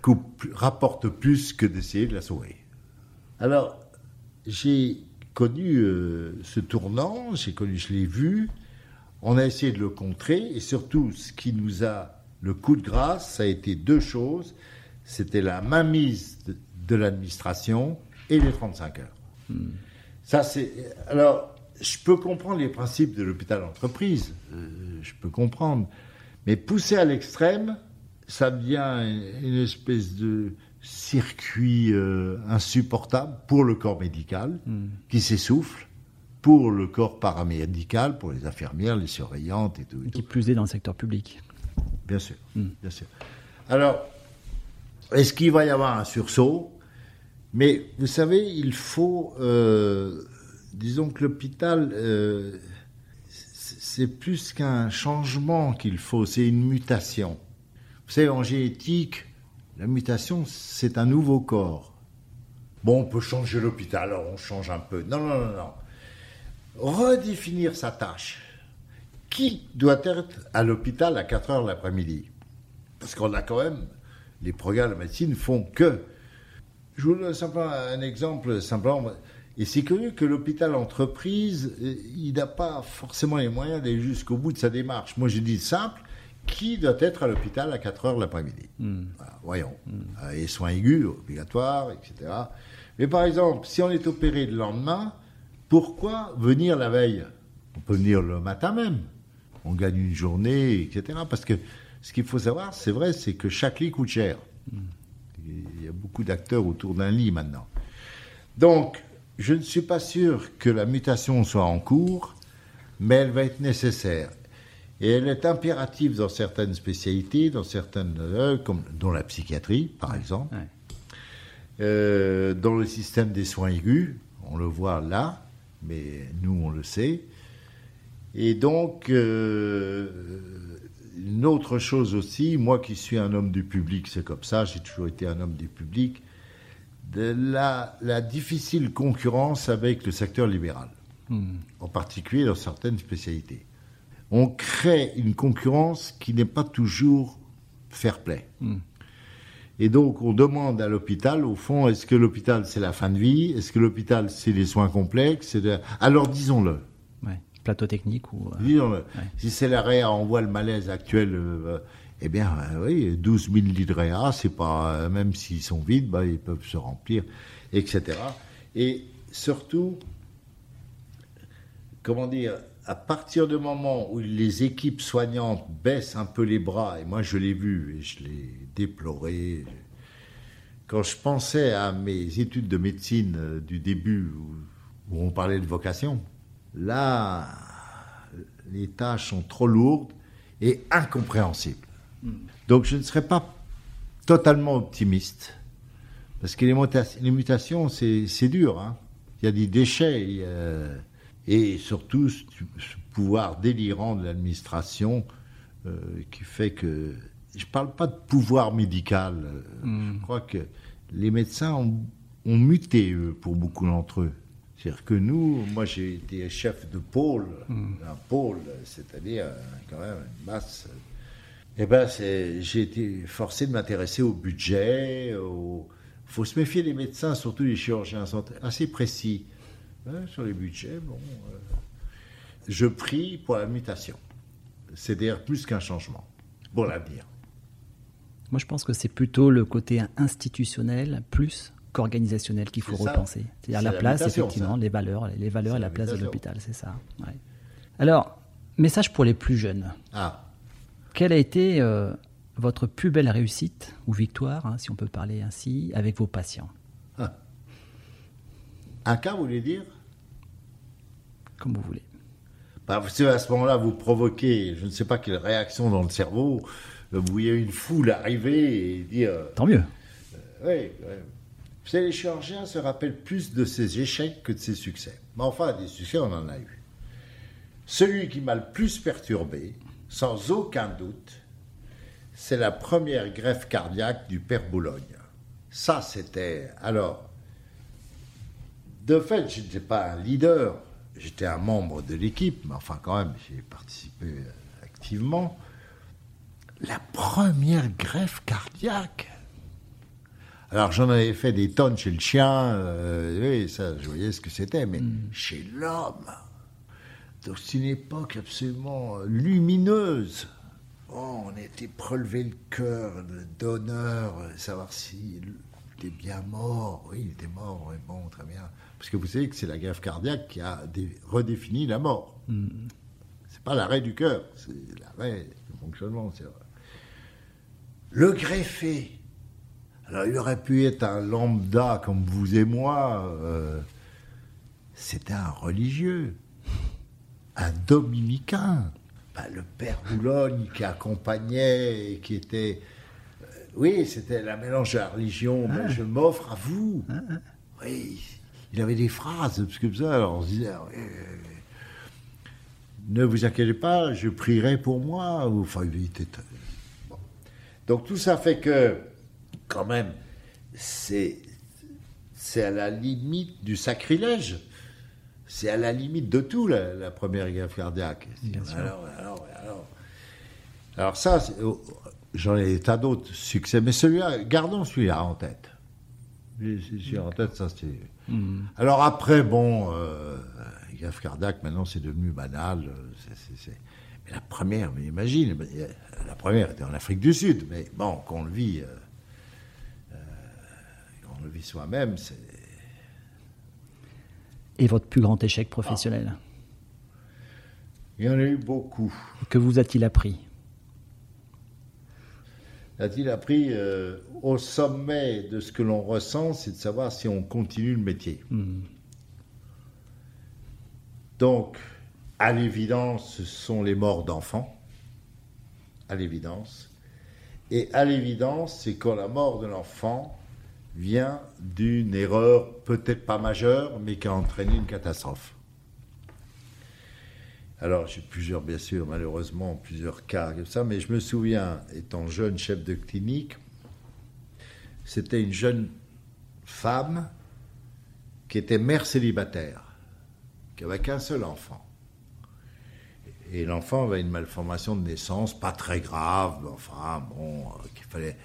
coupe, rapporte plus que d'essayer de la sauver. Alors, j'ai connu euh, ce tournant, j'ai connu, je l'ai vu. On a essayé de le contrer et surtout, ce qui nous a le coup de grâce, ça a été deux choses. C'était la mainmise de, l'administration et les 35 heures. Hmm. Ça, c'est. Alors, je peux comprendre les principes de l'hôpital entreprise. Euh, je peux comprendre. Mais poussé à l'extrême, ça devient une espèce de circuit euh, insupportable pour le corps médical hmm. qui s'essouffle, pour le corps paramédical, pour les infirmières, les surveillantes et tout. qui plus est dans le secteur public. Bien sûr, hmm. bien sûr. Alors, est-ce qu'il va y avoir un sursaut? Mais vous savez, il faut, euh, disons que l'hôpital euh, c'est plus qu'un changement qu'il faut, c'est une mutation. Vous savez, en génétique, la mutation, c'est un nouveau corps. bon, on peut changer l'hôpital, alors on change un peu. Non, non, non, non. Redéfinir sa tâche. Qui doit être à l'hôpital à 4 heures l'après-midi? Parce qu'on a quand même, les programmes de médecine font que. Je vous donne simplement un exemple, simplement. Et c'est curieux que l'hôpital entreprise, euh, il n'a pas forcément les moyens d'aller jusqu'au bout de sa démarche. Moi, je dis simple, qui doit être à l'hôpital à 4 heures l'après-midi? Hmm. Voilà, Voyons. Euh, Et soins aigus, obligatoires, etc. Mais par exemple, si on est opéré le lendemain, pourquoi venir la veille? On peut venir le matin même. On gagne une journée, etc. Parce que ce qu'il faut savoir, c'est vrai, c'est que chaque lit coûte cher. Il y a beaucoup d'acteurs autour d'un lit maintenant. Donc, je ne suis pas sûr que la mutation soit en cours, mais elle va être nécessaire. Et elle est impérative dans certaines spécialités, dans certaines, euh, comme, dont la psychiatrie, par exemple, Ouais. Euh, dans le système des soins aigus, on le voit là, mais nous on le sait. Et donc, euh, une autre chose aussi, moi qui suis un homme du public, c'est comme ça, j'ai toujours été un homme du public, de la, la difficile concurrence avec le secteur libéral, Hmm. en particulier dans certaines spécialités. On crée une concurrence qui n'est pas toujours fair play. Hmm. Et donc, on demande à l'hôpital, au fond, est-ce que l'hôpital, c'est la fin de vie? Est-ce que l'hôpital, c'est les soins complexes? De- Alors, disons-le. Ouais. Plateau technique ou. euh, Disons-le. Si c'est la REA, on voit le malaise actuel. euh, eh bien, euh, oui, 12 000 lits de REA, c'est pas. euh, même s'ils sont vides, bah, ils peuvent se remplir, etc. Et surtout, comment dire, à partir du moment où les équipes soignantes baissent un peu les bras, et moi je l'ai vu et je l'ai déploré, quand je pensais à mes études de médecine euh, du début, où on parlait de vocation, là, les tâches sont trop lourdes et incompréhensibles. Donc je ne serais pas totalement optimiste, parce que les, muta- les mutations, c'est dur. hein. Il y a des déchets, il y a- et surtout ce, pouvoir délirant de l'administration euh, qui fait que... Je ne parle pas de pouvoir médical. euh, Je crois que les médecins ont, ont muté, eux, pour beaucoup d'entre eux. C'est-à-dire que nous, moi j'ai été chef de pôle, un pôle, c'est-à-dire euh, quand même une masse. Eh ben, c'est- j'ai été forcé de m'intéresser au budget. Il faut se méfier des médecins, surtout les chirurgiens, sont assez précis hein, sur les budgets. Bon, euh, je prie pour la mutation. C'est-à-dire plus qu'un changement pour l'avenir. Moi, je pense que c'est plutôt le côté institutionnel plus qu'organisationnel qu'il faut C'est repenser. C'est-à-dire C'est la la place, effectivement, ça. les valeurs, les valeurs C'est et la la place de l'hôpital, c'est ça. ouais. Alors, message pour les plus jeunes. Ah, Quelle a été euh, votre plus belle réussite ou victoire, hein, si on peut parler ainsi, avec vos patients? Un cas, vous voulez dire? Comme vous voulez. Bah, vous savez, à ce moment-là, vous provoquez, je ne sais pas quelle réaction dans le cerveau. euh, Vous voyez une foule arriver et dire Tant mieux. Oui, oui. Vous savez, les chirurgiens se rappellent plus de ses échecs que de ses succès. Mais enfin, des succès, on en a eu. Celui qui m'a le plus perturbé, sans aucun doute, c'est la première greffe cardiaque du père Boulogne. Ça, c'était. Alors, de fait, je n'étais pas un leader, j'étais un membre de l'équipe, mais enfin, quand même, j'ai participé activement. La première greffe cardiaque. Alors j'en avais fait des tonnes chez le chien, euh, oui, ça, je voyais ce que c'était, mais chez l'homme, donc c'est une époque absolument euh, lumineuse. Oh, on était prélevé le cœur, le donneur, euh, savoir s'il était bien mort. Oui, il était mort, oui, bon, très bien. Parce que vous savez que c'est la greffe cardiaque qui a dé- redéfini la mort. C'est pas l'arrêt du cœur, c'est l'arrêt du fonctionnement. c'est vrai. Le greffé, alors il aurait pu être un lambda comme vous et moi, euh, c'était un religieux, un dominicain. Ben, le père Boulogne qui accompagnait et qui était... euh, oui, c'était la mélange de la religion. Ben, je m'offre à vous. Oui, il avait des phrases, parce que ça, alors on se disait, oui. ne vous inquiétez pas, je prierai pour moi. ou- Enfin, il était... bon. Donc tout ça fait que, quand même, c'est c'est à la limite du sacrilège. C'est à la limite de tout, la, première gaffe cardiaque. Alors, alors, alors, alors, ça, oh, j'en ai tas d'autres succès, mais celui-là, gardons celui-là en tête. En tête, ça c'est. Hmm. Alors après, bon, euh, gaffe cardiaque, maintenant c'est devenu banal. Mais la première, mais imagine, la première était en Afrique du Sud, mais bon, qu'on le vit. Euh, le vit soi-même, c'est. Et votre plus grand échec professionnel Il y en a eu beaucoup. Que vous a-t-il appris A-t-il appris euh, au sommet de ce que l'on ressent, c'est de savoir si on continue le métier. Hmm. Donc, à l'évidence, ce sont les morts d'enfants. À l'évidence. Et à l'évidence, c'est quand la mort de l'enfant vient d'une erreur peut-être pas majeure, mais qui a entraîné une catastrophe. Alors, j'ai plusieurs, bien sûr, malheureusement, plusieurs cas comme ça, mais je me souviens, étant jeune chef de clinique, c'était une jeune femme qui était mère célibataire, qui avait qu'un seul enfant. Et l'enfant avait une malformation de naissance, pas très grave, enfin, bon, euh, qu'il fallait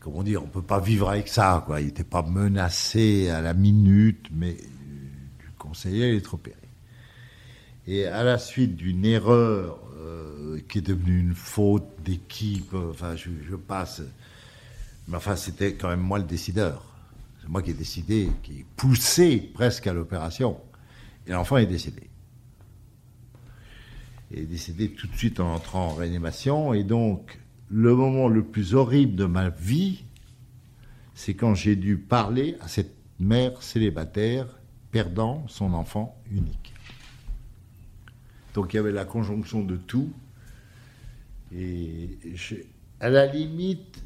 comment dire, on peut pas vivre avec ça, quoi. Il n'était pas menacé à la minute, mais du conseiller d'être opéré. Et à la suite d'une erreur euh, qui est devenue une faute d'équipe, enfin, je, passe, mais enfin, c'était quand même moi le décideur. C'est moi qui ai décidé, qui ai poussé presque à l'opération. Et l'enfant est décédé. Il est décédé tout de suite en entrant en réanimation, et donc le moment le plus horrible de ma vie, c'est quand j'ai dû parler à cette mère célibataire perdant son enfant unique. Donc il y avait la conjonction de tout. Et à la limite,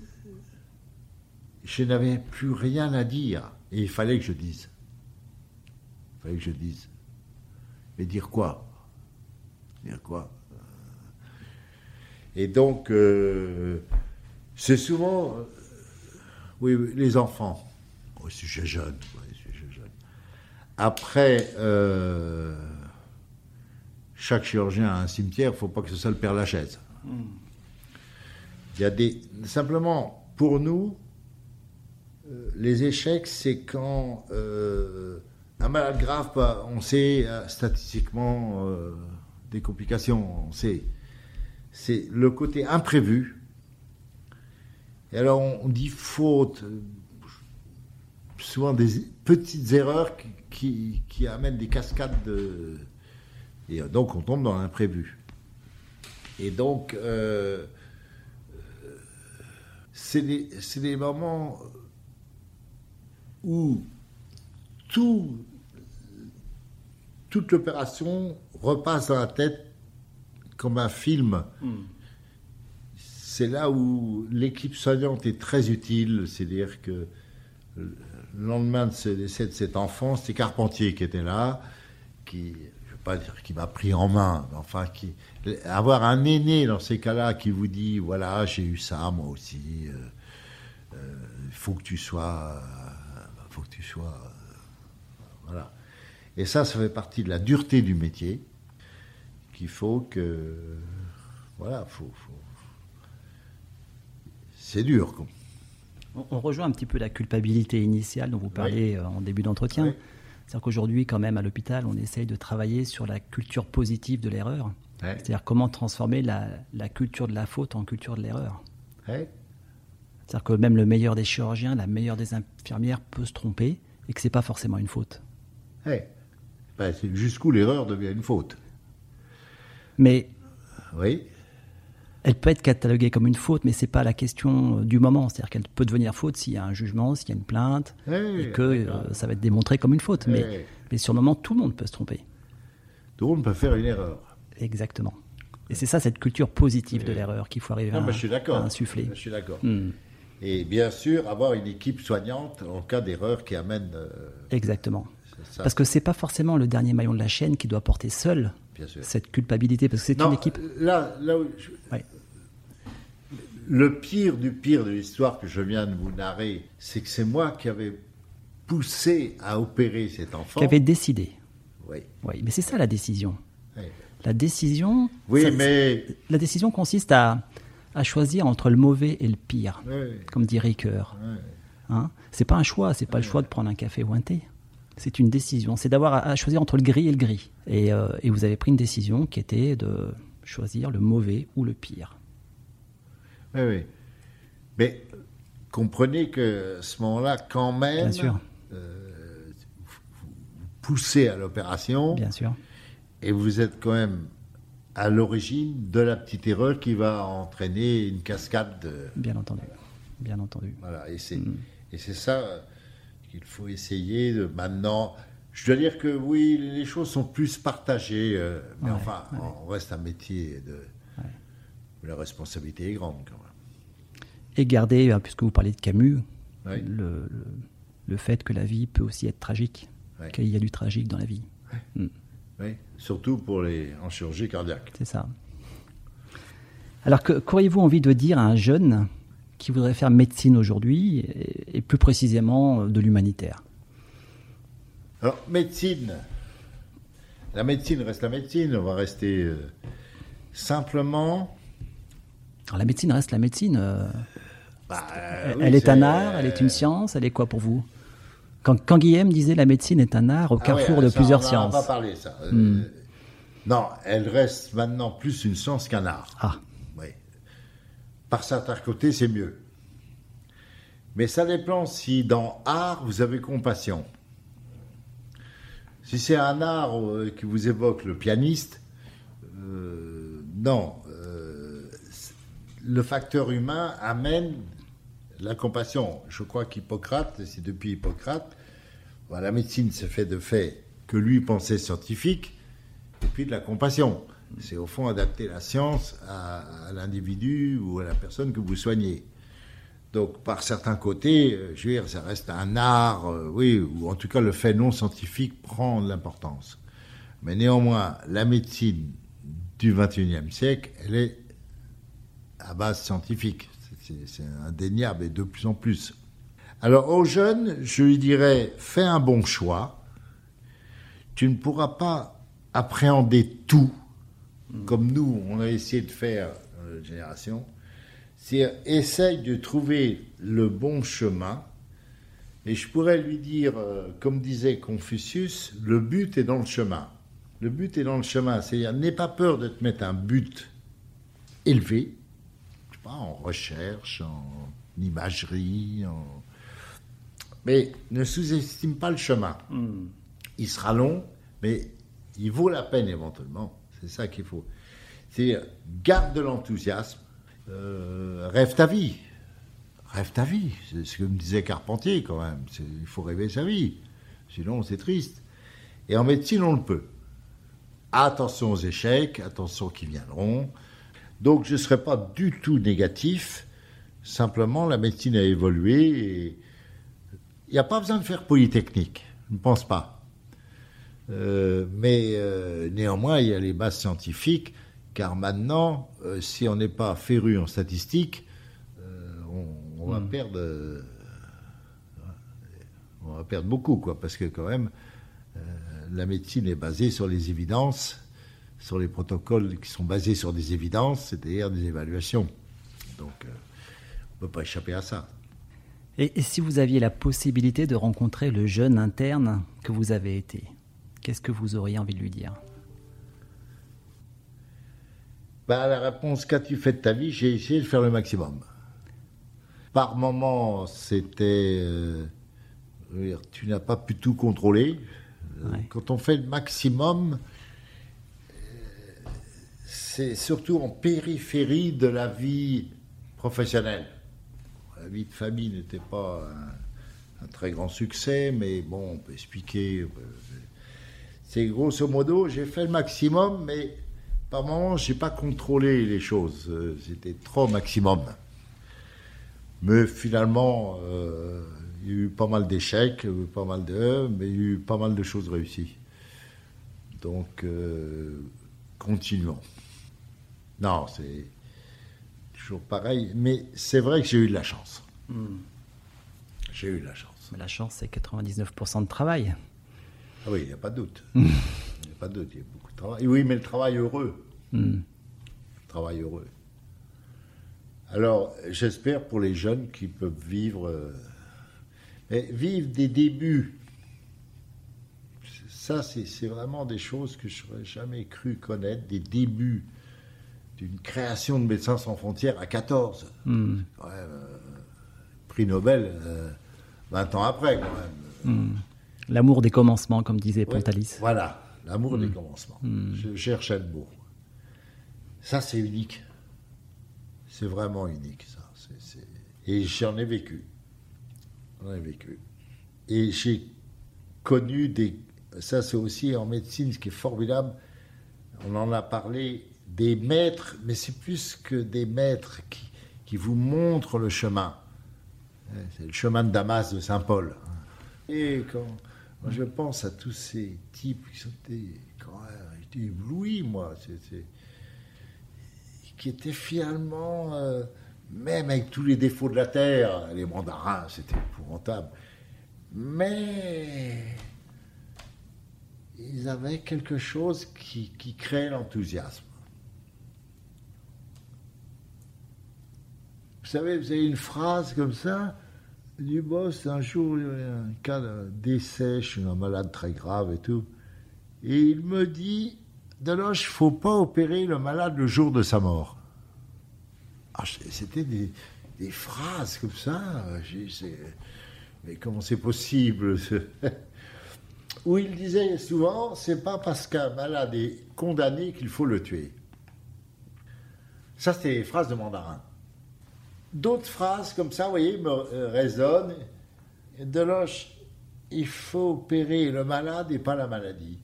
je n'avais plus rien à dire. Et il fallait que je dise. Il fallait que je dise. Mais dire quoi? Dire quoi? Et donc, euh, c'est souvent, euh, oui, les enfants, au sujet jeune, jeune. Après, euh, chaque chirurgien a un cimetière, il ne faut pas que ce soit le Père Lachaise. Il y a des. Simplement, pour nous, les échecs, c'est quand un malade grave, on sait statistiquement des complications, on sait c'est le côté imprévu. Et alors on, dit faute, souvent des petites erreurs qui, amènent des cascades de... Et donc on tombe dans l'imprévu. Et donc, euh, c'est des, moments où tout, toute l'opération repasse dans la tête comme un film. C'est là où l'équipe soignante est très utile. C'est-à-dire que le lendemain de ce décès de cet enfant, c'était Carpentier qui était là, qui, je veux pas dire qui m'a pris en main, mais enfin, avoir un aîné dans ces cas-là qui vous dit voilà, j'ai eu ça, moi aussi, il euh, euh, faut que tu sois. faut que tu sois. voilà. Et ça, ça fait partie de la dureté du métier qu'il faut que. Voilà, faut, c'est dur. On, rejoint un petit peu la culpabilité initiale dont vous parlez euh, en début d'entretien. C'est-à-dire qu'aujourd'hui, quand même, à l'hôpital, on essaye de travailler sur la culture positive de l'erreur. C'est-à-dire comment transformer la, la, culture de la faute en culture de l'erreur. C'est-à-dire que même le meilleur des chirurgiens, la meilleure des infirmières peut se tromper et que c'est pas forcément une faute. Ben, jusqu'où l'erreur devient une faute. Mais oui. elle peut être cataloguée comme une faute, mais c'est pas la question euh, du moment. C'est-à-dire qu'elle peut devenir faute s'il y a un jugement, s'il y a une plainte, et que euh, ça va être démontré comme une faute. Mais, mais sur le moment, tout le monde peut se tromper. Tout le monde peut faire une erreur. Exactement. Et c'est ça, cette culture positive de l'erreur qu'il faut arriver à, insuffler. Je suis d'accord. Hmm. Et bien sûr, avoir une équipe soignante en cas d'erreur qui amène. Euh, Exactement. Parce que c'est pas forcément le dernier maillon de la chaîne qui doit porter seul cette culpabilité, parce que c'est une équipe. Là, là le pire du pire de l'histoire que je viens de vous narrer, c'est que c'est moi qui avais poussé à opérer cet enfant. Qui avait décidé. Oui. Oui, mais c'est ça la décision. Oui. La décision. Oui, ça- mais. La décision consiste à, à choisir entre le mauvais et le pire, Oui, comme dit Ricoeur. oui. Hein? C'est pas un choix, c'est pas le choix de prendre un café ou un thé. C'est une décision. C'est d'avoir à, à choisir entre le gris et le gris. Et, euh, et vous avez pris une décision qui était de choisir le mauvais ou le pire. Oui, oui. Mais comprenez que à ce moment-là, quand même, Bien sûr, euh, vous poussez à l'opération bien sûr. et vous êtes quand même à l'origine de la petite erreur qui va entraîner une cascade. de- Bien entendu. Bien entendu. Voilà, et c'est Mm. et c'est ça qu'il faut essayer de maintenant. Je dois dire que oui, les choses sont plus partagées, euh, mais Ouais, enfin, ouais. on reste un métier de. où La responsabilité est grande quand même. Et garder, euh, puisque vous parlez de Camus, le, le- le fait que la vie peut aussi être tragique, qu'il y a du tragique dans la vie. Oui, surtout pour les en chirurgie cardiaque. C'est ça. Alors, qu'auriez-vous envie de dire à un jeune qui voudrait faire médecine aujourd'hui, et, et plus précisément euh, de l'humanitaire Alors, médecine. La médecine reste la médecine. On va rester euh, simplement. Alors, la médecine reste la médecine. euh, bah, elle oui, est un art, elle est une science, elle est quoi pour vous? Quand, quand Guillaume disait la médecine est un art au Ah carrefour de ça, plusieurs on en a sciences. pas parlé, ça. Hmm. non, elle reste maintenant plus une science qu'un art. Ah. Par certains côtés, c'est mieux. Mais ça dépend si dans art, vous avez compassion. Si c'est un art euh, qui vous évoque le pianiste, euh, non. euh, le facteur humain amène la compassion. Je crois qu'Hippocrate, c'est depuis Hippocrate, bah, la médecine s'est fait de fait que lui pensait scientifique, et puis de la compassion. C'est au fond adapter la science à, l'individu ou à la personne que vous soignez. Donc, par certains côtés, euh, je veux dire, ça reste un art, euh, oui, ou en tout cas le fait non scientifique prend de l'importance. Mais néanmoins, la médecine du XXIe siècle, elle est à base scientifique. C'est indéniable et de plus en plus. Alors, aux jeunes, je lui dirais, fais un bon choix. Tu ne pourras pas appréhender tout comme nous, on a essayé de faire dans notre génération. C'est essaye de trouver le bon chemin. Et je pourrais lui dire, euh, comme disait Confucius, le but est dans le chemin. Le but est dans le chemin. C'est-à-dire, n'aie pas peur de te mettre un but élevé, je sais pas, en recherche, en imagerie, en... mais ne sous-estime pas le chemin. Il sera long, mais il vaut la peine éventuellement. C'est ça qu'il faut. C'est garde de l'enthousiasme, euh, rêve ta vie. Rêve ta vie. C'est ce que me disait Carpentier quand même. Il faut rêver sa vie. Sinon, c'est triste. Et en médecine, on le peut. Attention aux échecs, attention qui viendront. Donc, je ne serai pas du tout négatif. Simplement, la médecine a évolué et il n'y a pas besoin de faire polytechnique. Je ne pense pas. Euh, mais euh, néanmoins, il y a les bases scientifiques, car maintenant, euh, si on n'est pas féru en statistique, euh, on, on va perdre, euh, on va perdre beaucoup, quoi, parce que quand même, la médecine est basée sur les évidences, sur les protocoles qui sont basés sur des évidences, c'est-à-dire des évaluations. Donc, on ne peut pas échapper à ça. Et, et si vous aviez la possibilité de rencontrer le jeune interne que vous avez été, qu'est-ce que vous auriez envie de lui dire? Bah, la réponse qu'as-tu fait de ta vie J'ai essayé de faire le maximum. Par moment, c'était. euh, tu n'as pas pu tout contrôler. Euh, Ouais. Quand on fait le maximum, euh, c'est surtout en périphérie de la vie professionnelle. La vie de famille n'était pas un, un très grand succès, mais bon, on peut expliquer. C'est grosso modo, j'ai fait le maximum, mais par moments, je n'ai pas contrôlé les choses. Euh, C'était trop maximum. Mais finalement, euh, il y a eu pas mal d'échecs, il y a eu pas mal de, mais il y a eu pas mal de choses réussies. Donc, euh, continuons. Non, c'est toujours pareil, mais c'est vrai que j'ai eu de la chance. J'ai eu de la chance. Mais la chance, c'est 99% de travail. Ah oui, il n'y a pas de doute. Il n'y a pas de doute, il y a beaucoup de travail. Oui, mais le travail heureux. Hmm. Le travail heureux. Alors, j'espère pour les jeunes qui peuvent vivre, euh, mais vivre des débuts. Ça, c'est vraiment des choses que je n'aurais jamais cru connaître, des débuts d'une création de Médecins sans frontières à 14. Hmm. Quand même, euh, prix Nobel, euh, 20 ans après, quand même. Hmm. L'amour des commencements, comme disait Pontalis. Voilà, l'amour des commencements. Je cherchais le mot. Ça, c'est unique. C'est vraiment unique, ça. Et j'en ai vécu. J'en ai vécu. Et j'ai connu des. Ça, c'est aussi en médecine, ce qui est formidable. On en a parlé des maîtres, mais c'est plus que des maîtres qui, qui vous montrent le chemin. C'est le chemin de Damas de Saint Paul. Et quand je pense à tous ces types qui sont des- quand même, j'étais ébloui, moi, qui étaient finalement, euh, même avec tous les défauts de la terre, les mandarins, c'était épouvantable, mais ils avaient quelque chose qui, qui l'enthousiasme. Vous savez, vous avez une phrase comme ça, du boss, un jour, il y avait un cas de décès chez un malade très grave et tout. Et il me dit, Deloche, faut pas opérer le malade le jour de sa mort. Ah, C'était des, des phrases comme ça. Mais comment c'est possible Où il disait souvent, c'est pas parce qu'un malade est condamné qu'il faut le tuer. Ça, c'était les phrases de mandarin. D'autres phrases comme ça, vous voyez, me euh, résonnent. Deloche, il faut opérer le malade et pas la maladie.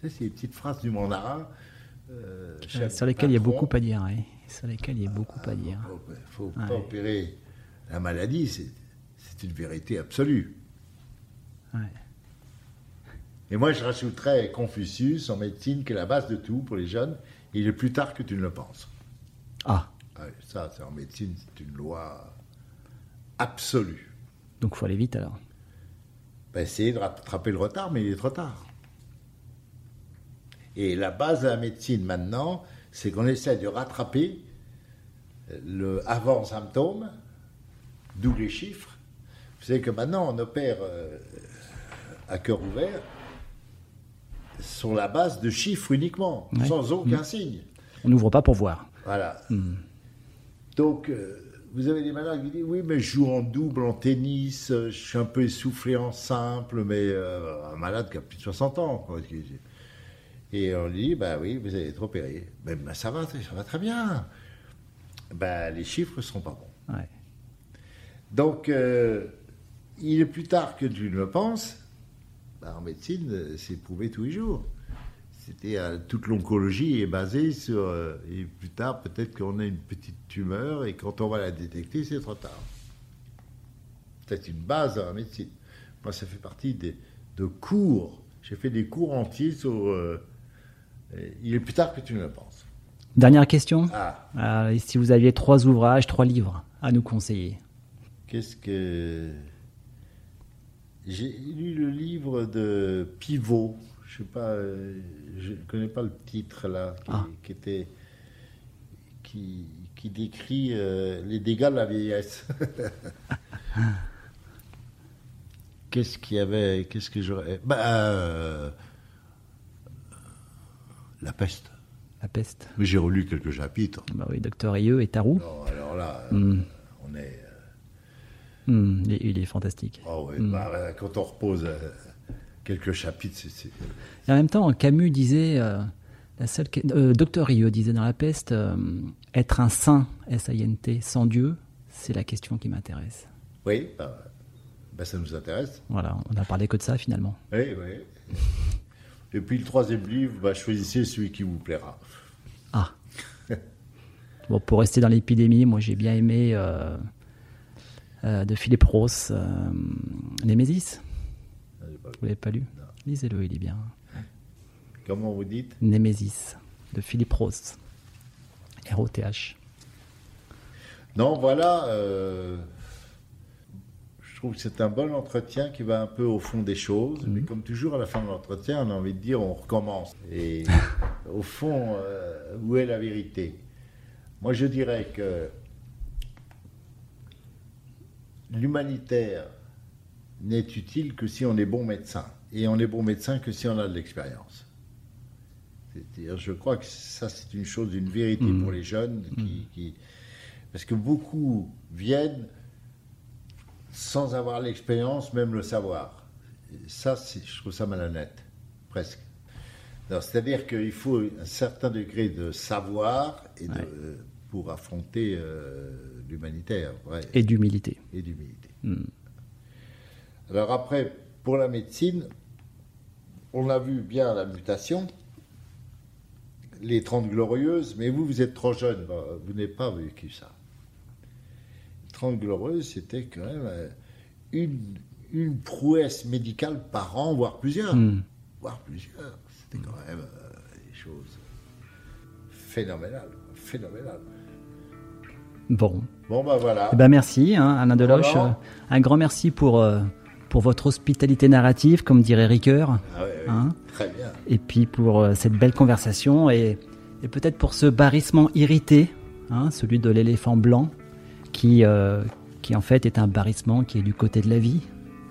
Ça, c'est les petites phrases du mandarin. euh, Euh, sur lesquels il y a beaucoup à dire. Sur lesquels il y a beaucoup à dire. Il ne faut Ouais. pas opérer la maladie, c'est c'est une vérité absolue. Ouais. Et moi, je rajouterais Confucius en médecine, qui est la base de tout pour les jeunes. Il est plus tard que tu ne le penses. Ah, Ah ça, c'est en médecine, c'est une loi absolue. donc faut aller vite alors. Ben, essayer de rattraper le retard, mais il est trop tard. Et la base de la médecine maintenant, c'est qu'on essaie de rattraper le avant-symptôme, d'où les chiffres. Vous savez que maintenant, on opère euh, à cœur ouvert sur la base de chiffres uniquement, Ouais. sans aucun signe. On n'ouvre pas pour voir. Voilà. Donc, euh, vous avez des malades qui disent Oui, mais je joue en double, en tennis, euh, je suis un peu essoufflé en simple, mais euh, un malade qui a plus de 60 ans. quoi. Et on lui dit Bah oui, vous allez être opéré. Ben, ben, ça, va, ça va très bien. Ben, les chiffres ne seront pas bons. Ouais. Donc, euh, il est plus tard que tu ne le penses. Ben, en médecine, c'est prouvé tous les jours. C'était euh, toute l'oncologie est basée sur euh, et plus tard peut-être qu'on a une petite tumeur et quand on va la détecter, c'est trop tard. C'est une base dans la médecine. Moi, ça fait partie des, de cours. J'ai fait des cours entiers sur. euh, il est plus tard que tu ne le penses. Dernière question. Ah, Euh, si vous aviez trois ouvrages, trois livres à nous conseiller Qu'est-ce que. J'ai lu le livre de Pivot. Je sais pas, euh, je ne connais pas le titre là, qui, Ah. qui était. Qui, qui décrit euh, les dégâts de la vieillesse. qu'est-ce qu'il y avait Qu'est-ce que j'aurais. Bah, euh, la peste. La peste. Mais j'ai relu quelques chapitres. Bah oui, Docteur Rieux et Tarou. Non, alors là, Hmm. on est. Hmm, il, est, il est fantastique. Oh bah, quand on repose quelques chapitres. Et en même temps, Camus disait, euh, la seule, que- euh, Docteur Rieux disait dans La Peste, euh, être un saint, S-I-N-T, sans Dieu, c'est la question qui m'intéresse. Oui, bah, bah, ça nous intéresse. Voilà, on a parlé que de ça finalement. Oui, oui. Et puis le troisième livre, bah, choisissez celui qui vous plaira. Ah. bon, pour rester dans l'épidémie, moi j'ai bien aimé euh, de Philippe Ross, euh, Némésis. Vous l'avez pas lu Lisez-le, il est bien. Comment vous dites Némésis, de Philippe Ross. R-O-T-H. Non, voilà. euh, je trouve que c'est un bon entretien qui va un peu au fond des choses. Mais comme toujours, à la fin de l'entretien, on a envie de dire on recommence. Et au fond, euh, où est la vérité? Moi, je dirais que l'humanitaire n'est utile que si on est bon médecin. Et on est bon médecin que si on a de l'expérience. C'est-à-dire, je crois que ça, c'est une chose, une vérité Mhm. pour les jeunes. Qui, qui- Parce que beaucoup viennent sans avoir l'expérience, même le savoir. Et ça, je trouve ça malhonnête, presque. C'est-à-dire qu'il faut un certain degré de savoir et de- Ouais. pour affronter euh, l'humanitaire ouais, Et d'humilité. et d'humilité. Hmm. Alors après, pour la médecine, on a vu bien la mutation, les 30 glorieuses, mais vous, vous êtes trop jeune, bah, vous n'avez pas vécu ça. Les 30 glorieuses, c'était quand même euh, une, une prouesse médicale par an, voire plusieurs. Hmm. Voire plusieurs. C'était quand même euh, des choses phénoménales. Phénoménales. Bon. Bon, ben voilà. Eh ben merci, hein, Alain Deloche. Euh, Un grand merci pour, euh, pour votre hospitalité narrative, comme dirait Ricoeur. Ah ouais, Hein très bien. et puis pour euh, cette belle conversation et, et peut-être pour ce barrissement irrité, hein, celui de l'éléphant blanc, qui, euh, qui en fait est un barrissement qui est du côté de la vie.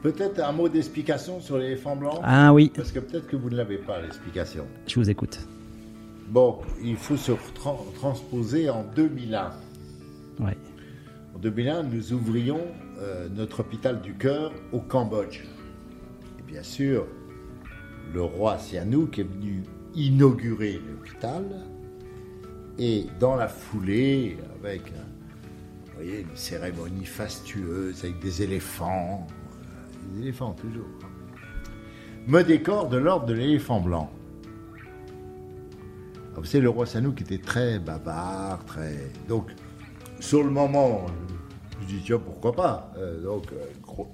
Peut-être un mot d'explication sur l'éléphant blanc? Ah oui, Parce que peut-être que vous ne l'avez pas, l'explication. je vous écoute. Bon, il faut se tra- transposer en 2001. Ouais. En 2001, nous ouvrions euh, notre hôpital du cœur au Cambodge. Et bien sûr, le roi Sihanouk est venu inaugurer l'hôpital. Et dans la foulée, avec euh, voyez, une cérémonie fastueuse avec des éléphants, euh, des éléphants toujours, me décore de l'ordre de l'éléphant blanc. Ah, Vous savez, le roi Sihanouk était très bavard, très. Donc, sur le moment, je dis tiens, pourquoi pas Euh, Donc, euh, gros,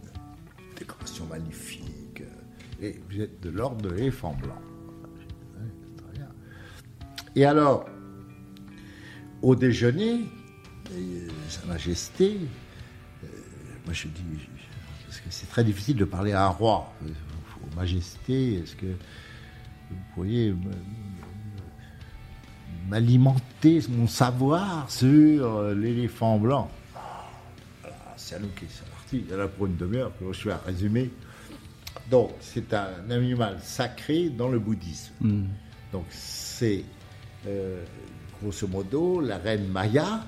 décoration magnifique. euh, et vous êtes de l'ordre de l'éléphant blanc. Et alors, au déjeuner, Sa Majesté, moi je dis, parce que c'est très difficile de parler à un roi. Euh, faut- Majesté, est-ce que vous pourriez me- m'alimenter mon savoir sur l'éléphant blanc? Est. Il y en a pour une demi-heure, que je suis à résumer. Donc, c'est un animal sacré dans le bouddhisme. Hmm. Donc, c'est euh, grosso modo la reine Maya,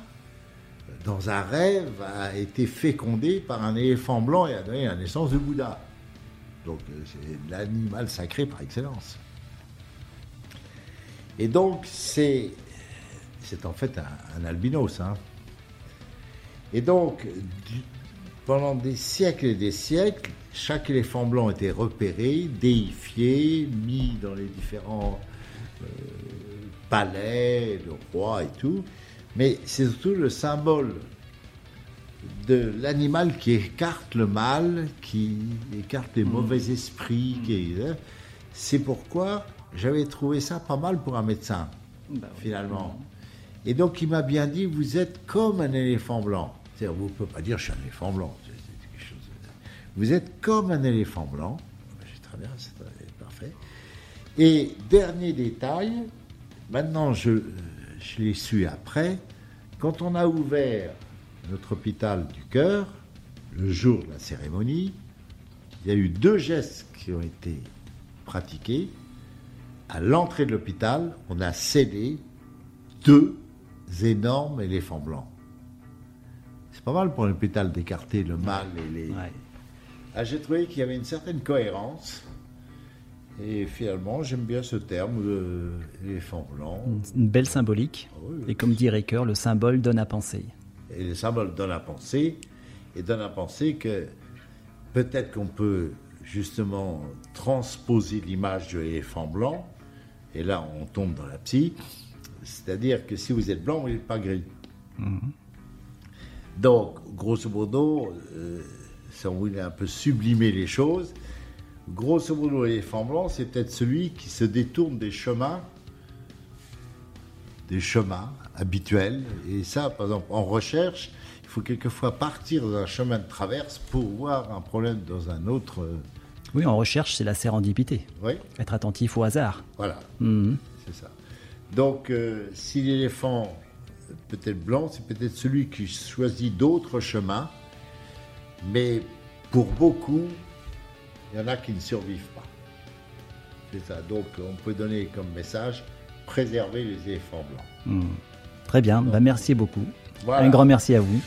dans un rêve, a été fécondée par un éléphant blanc et a donné la naissance de Bouddha. Donc, euh, c'est l'animal sacré par excellence. Et donc, c'est, c'est en fait un, un albinos. hein. Et donc, du- pendant des siècles et des siècles, chaque éléphant blanc était repéré, déifié, mis dans les différents euh, palais, le roi et tout. Mais c'est surtout le symbole de l'animal qui écarte le mal, qui écarte les mauvais esprits. qui- hein. C'est pourquoi j'avais trouvé ça pas mal pour un médecin, finalement. Et donc il m'a bien dit, vous êtes comme un éléphant blanc. Vous ne pouvez pas dire, je suis un éléphant blanc. Vous êtes comme un éléphant blanc. C'est très bien, c'est parfait. Et dernier détail, maintenant je, euh, je l'ai su après, quand on a ouvert notre hôpital du cœur, le jour de la cérémonie, il y a eu deux gestes qui ont été pratiqués. À l'entrée de l'hôpital, on a scellé deux énormes éléphants blancs. Pas mal pour un hôpital d'écarter le mal et les, Ouais. ah, J'ai trouvé qu'il y avait une certaine cohérence. Et finalement, j'aime bien ce terme, euh, éléphant blanc. Une belle symbolique. Ah oui, oui. Et comme dit Ricoeur, le symbole donne à penser. Et le symbole donne à penser, et donne à penser que peut-être qu'on peut justement transposer l'image de l'éléphant blanc, et là on tombe dans la psy, c'est-à-dire que si vous êtes blanc, vous n'êtes pas gris. Donc, grosso modo, euh, si on voulait un peu sublimer les choses, grosso modo, l'éléphant blanc, c'est peut-être celui qui se détourne des chemins des chemins habituels. Et ça, par exemple, en recherche, il faut quelquefois partir d'un chemin de traverse pour voir un problème dans un autre. euh, Oui, en recherche, c'est la sérendipité. Oui, Être attentif au hasard. voilà, Mhm. c'est ça. Donc, euh, si l'éléphant peut être blanc, c'est peut-être celui qui choisit d'autres chemins, mais pour beaucoup, il y en a qui ne survivent pas. C'est ça. Donc, on peut donner comme message préserver les éléphants blancs. Très bien, bah, merci beaucoup. Voilà. Un grand merci à vous.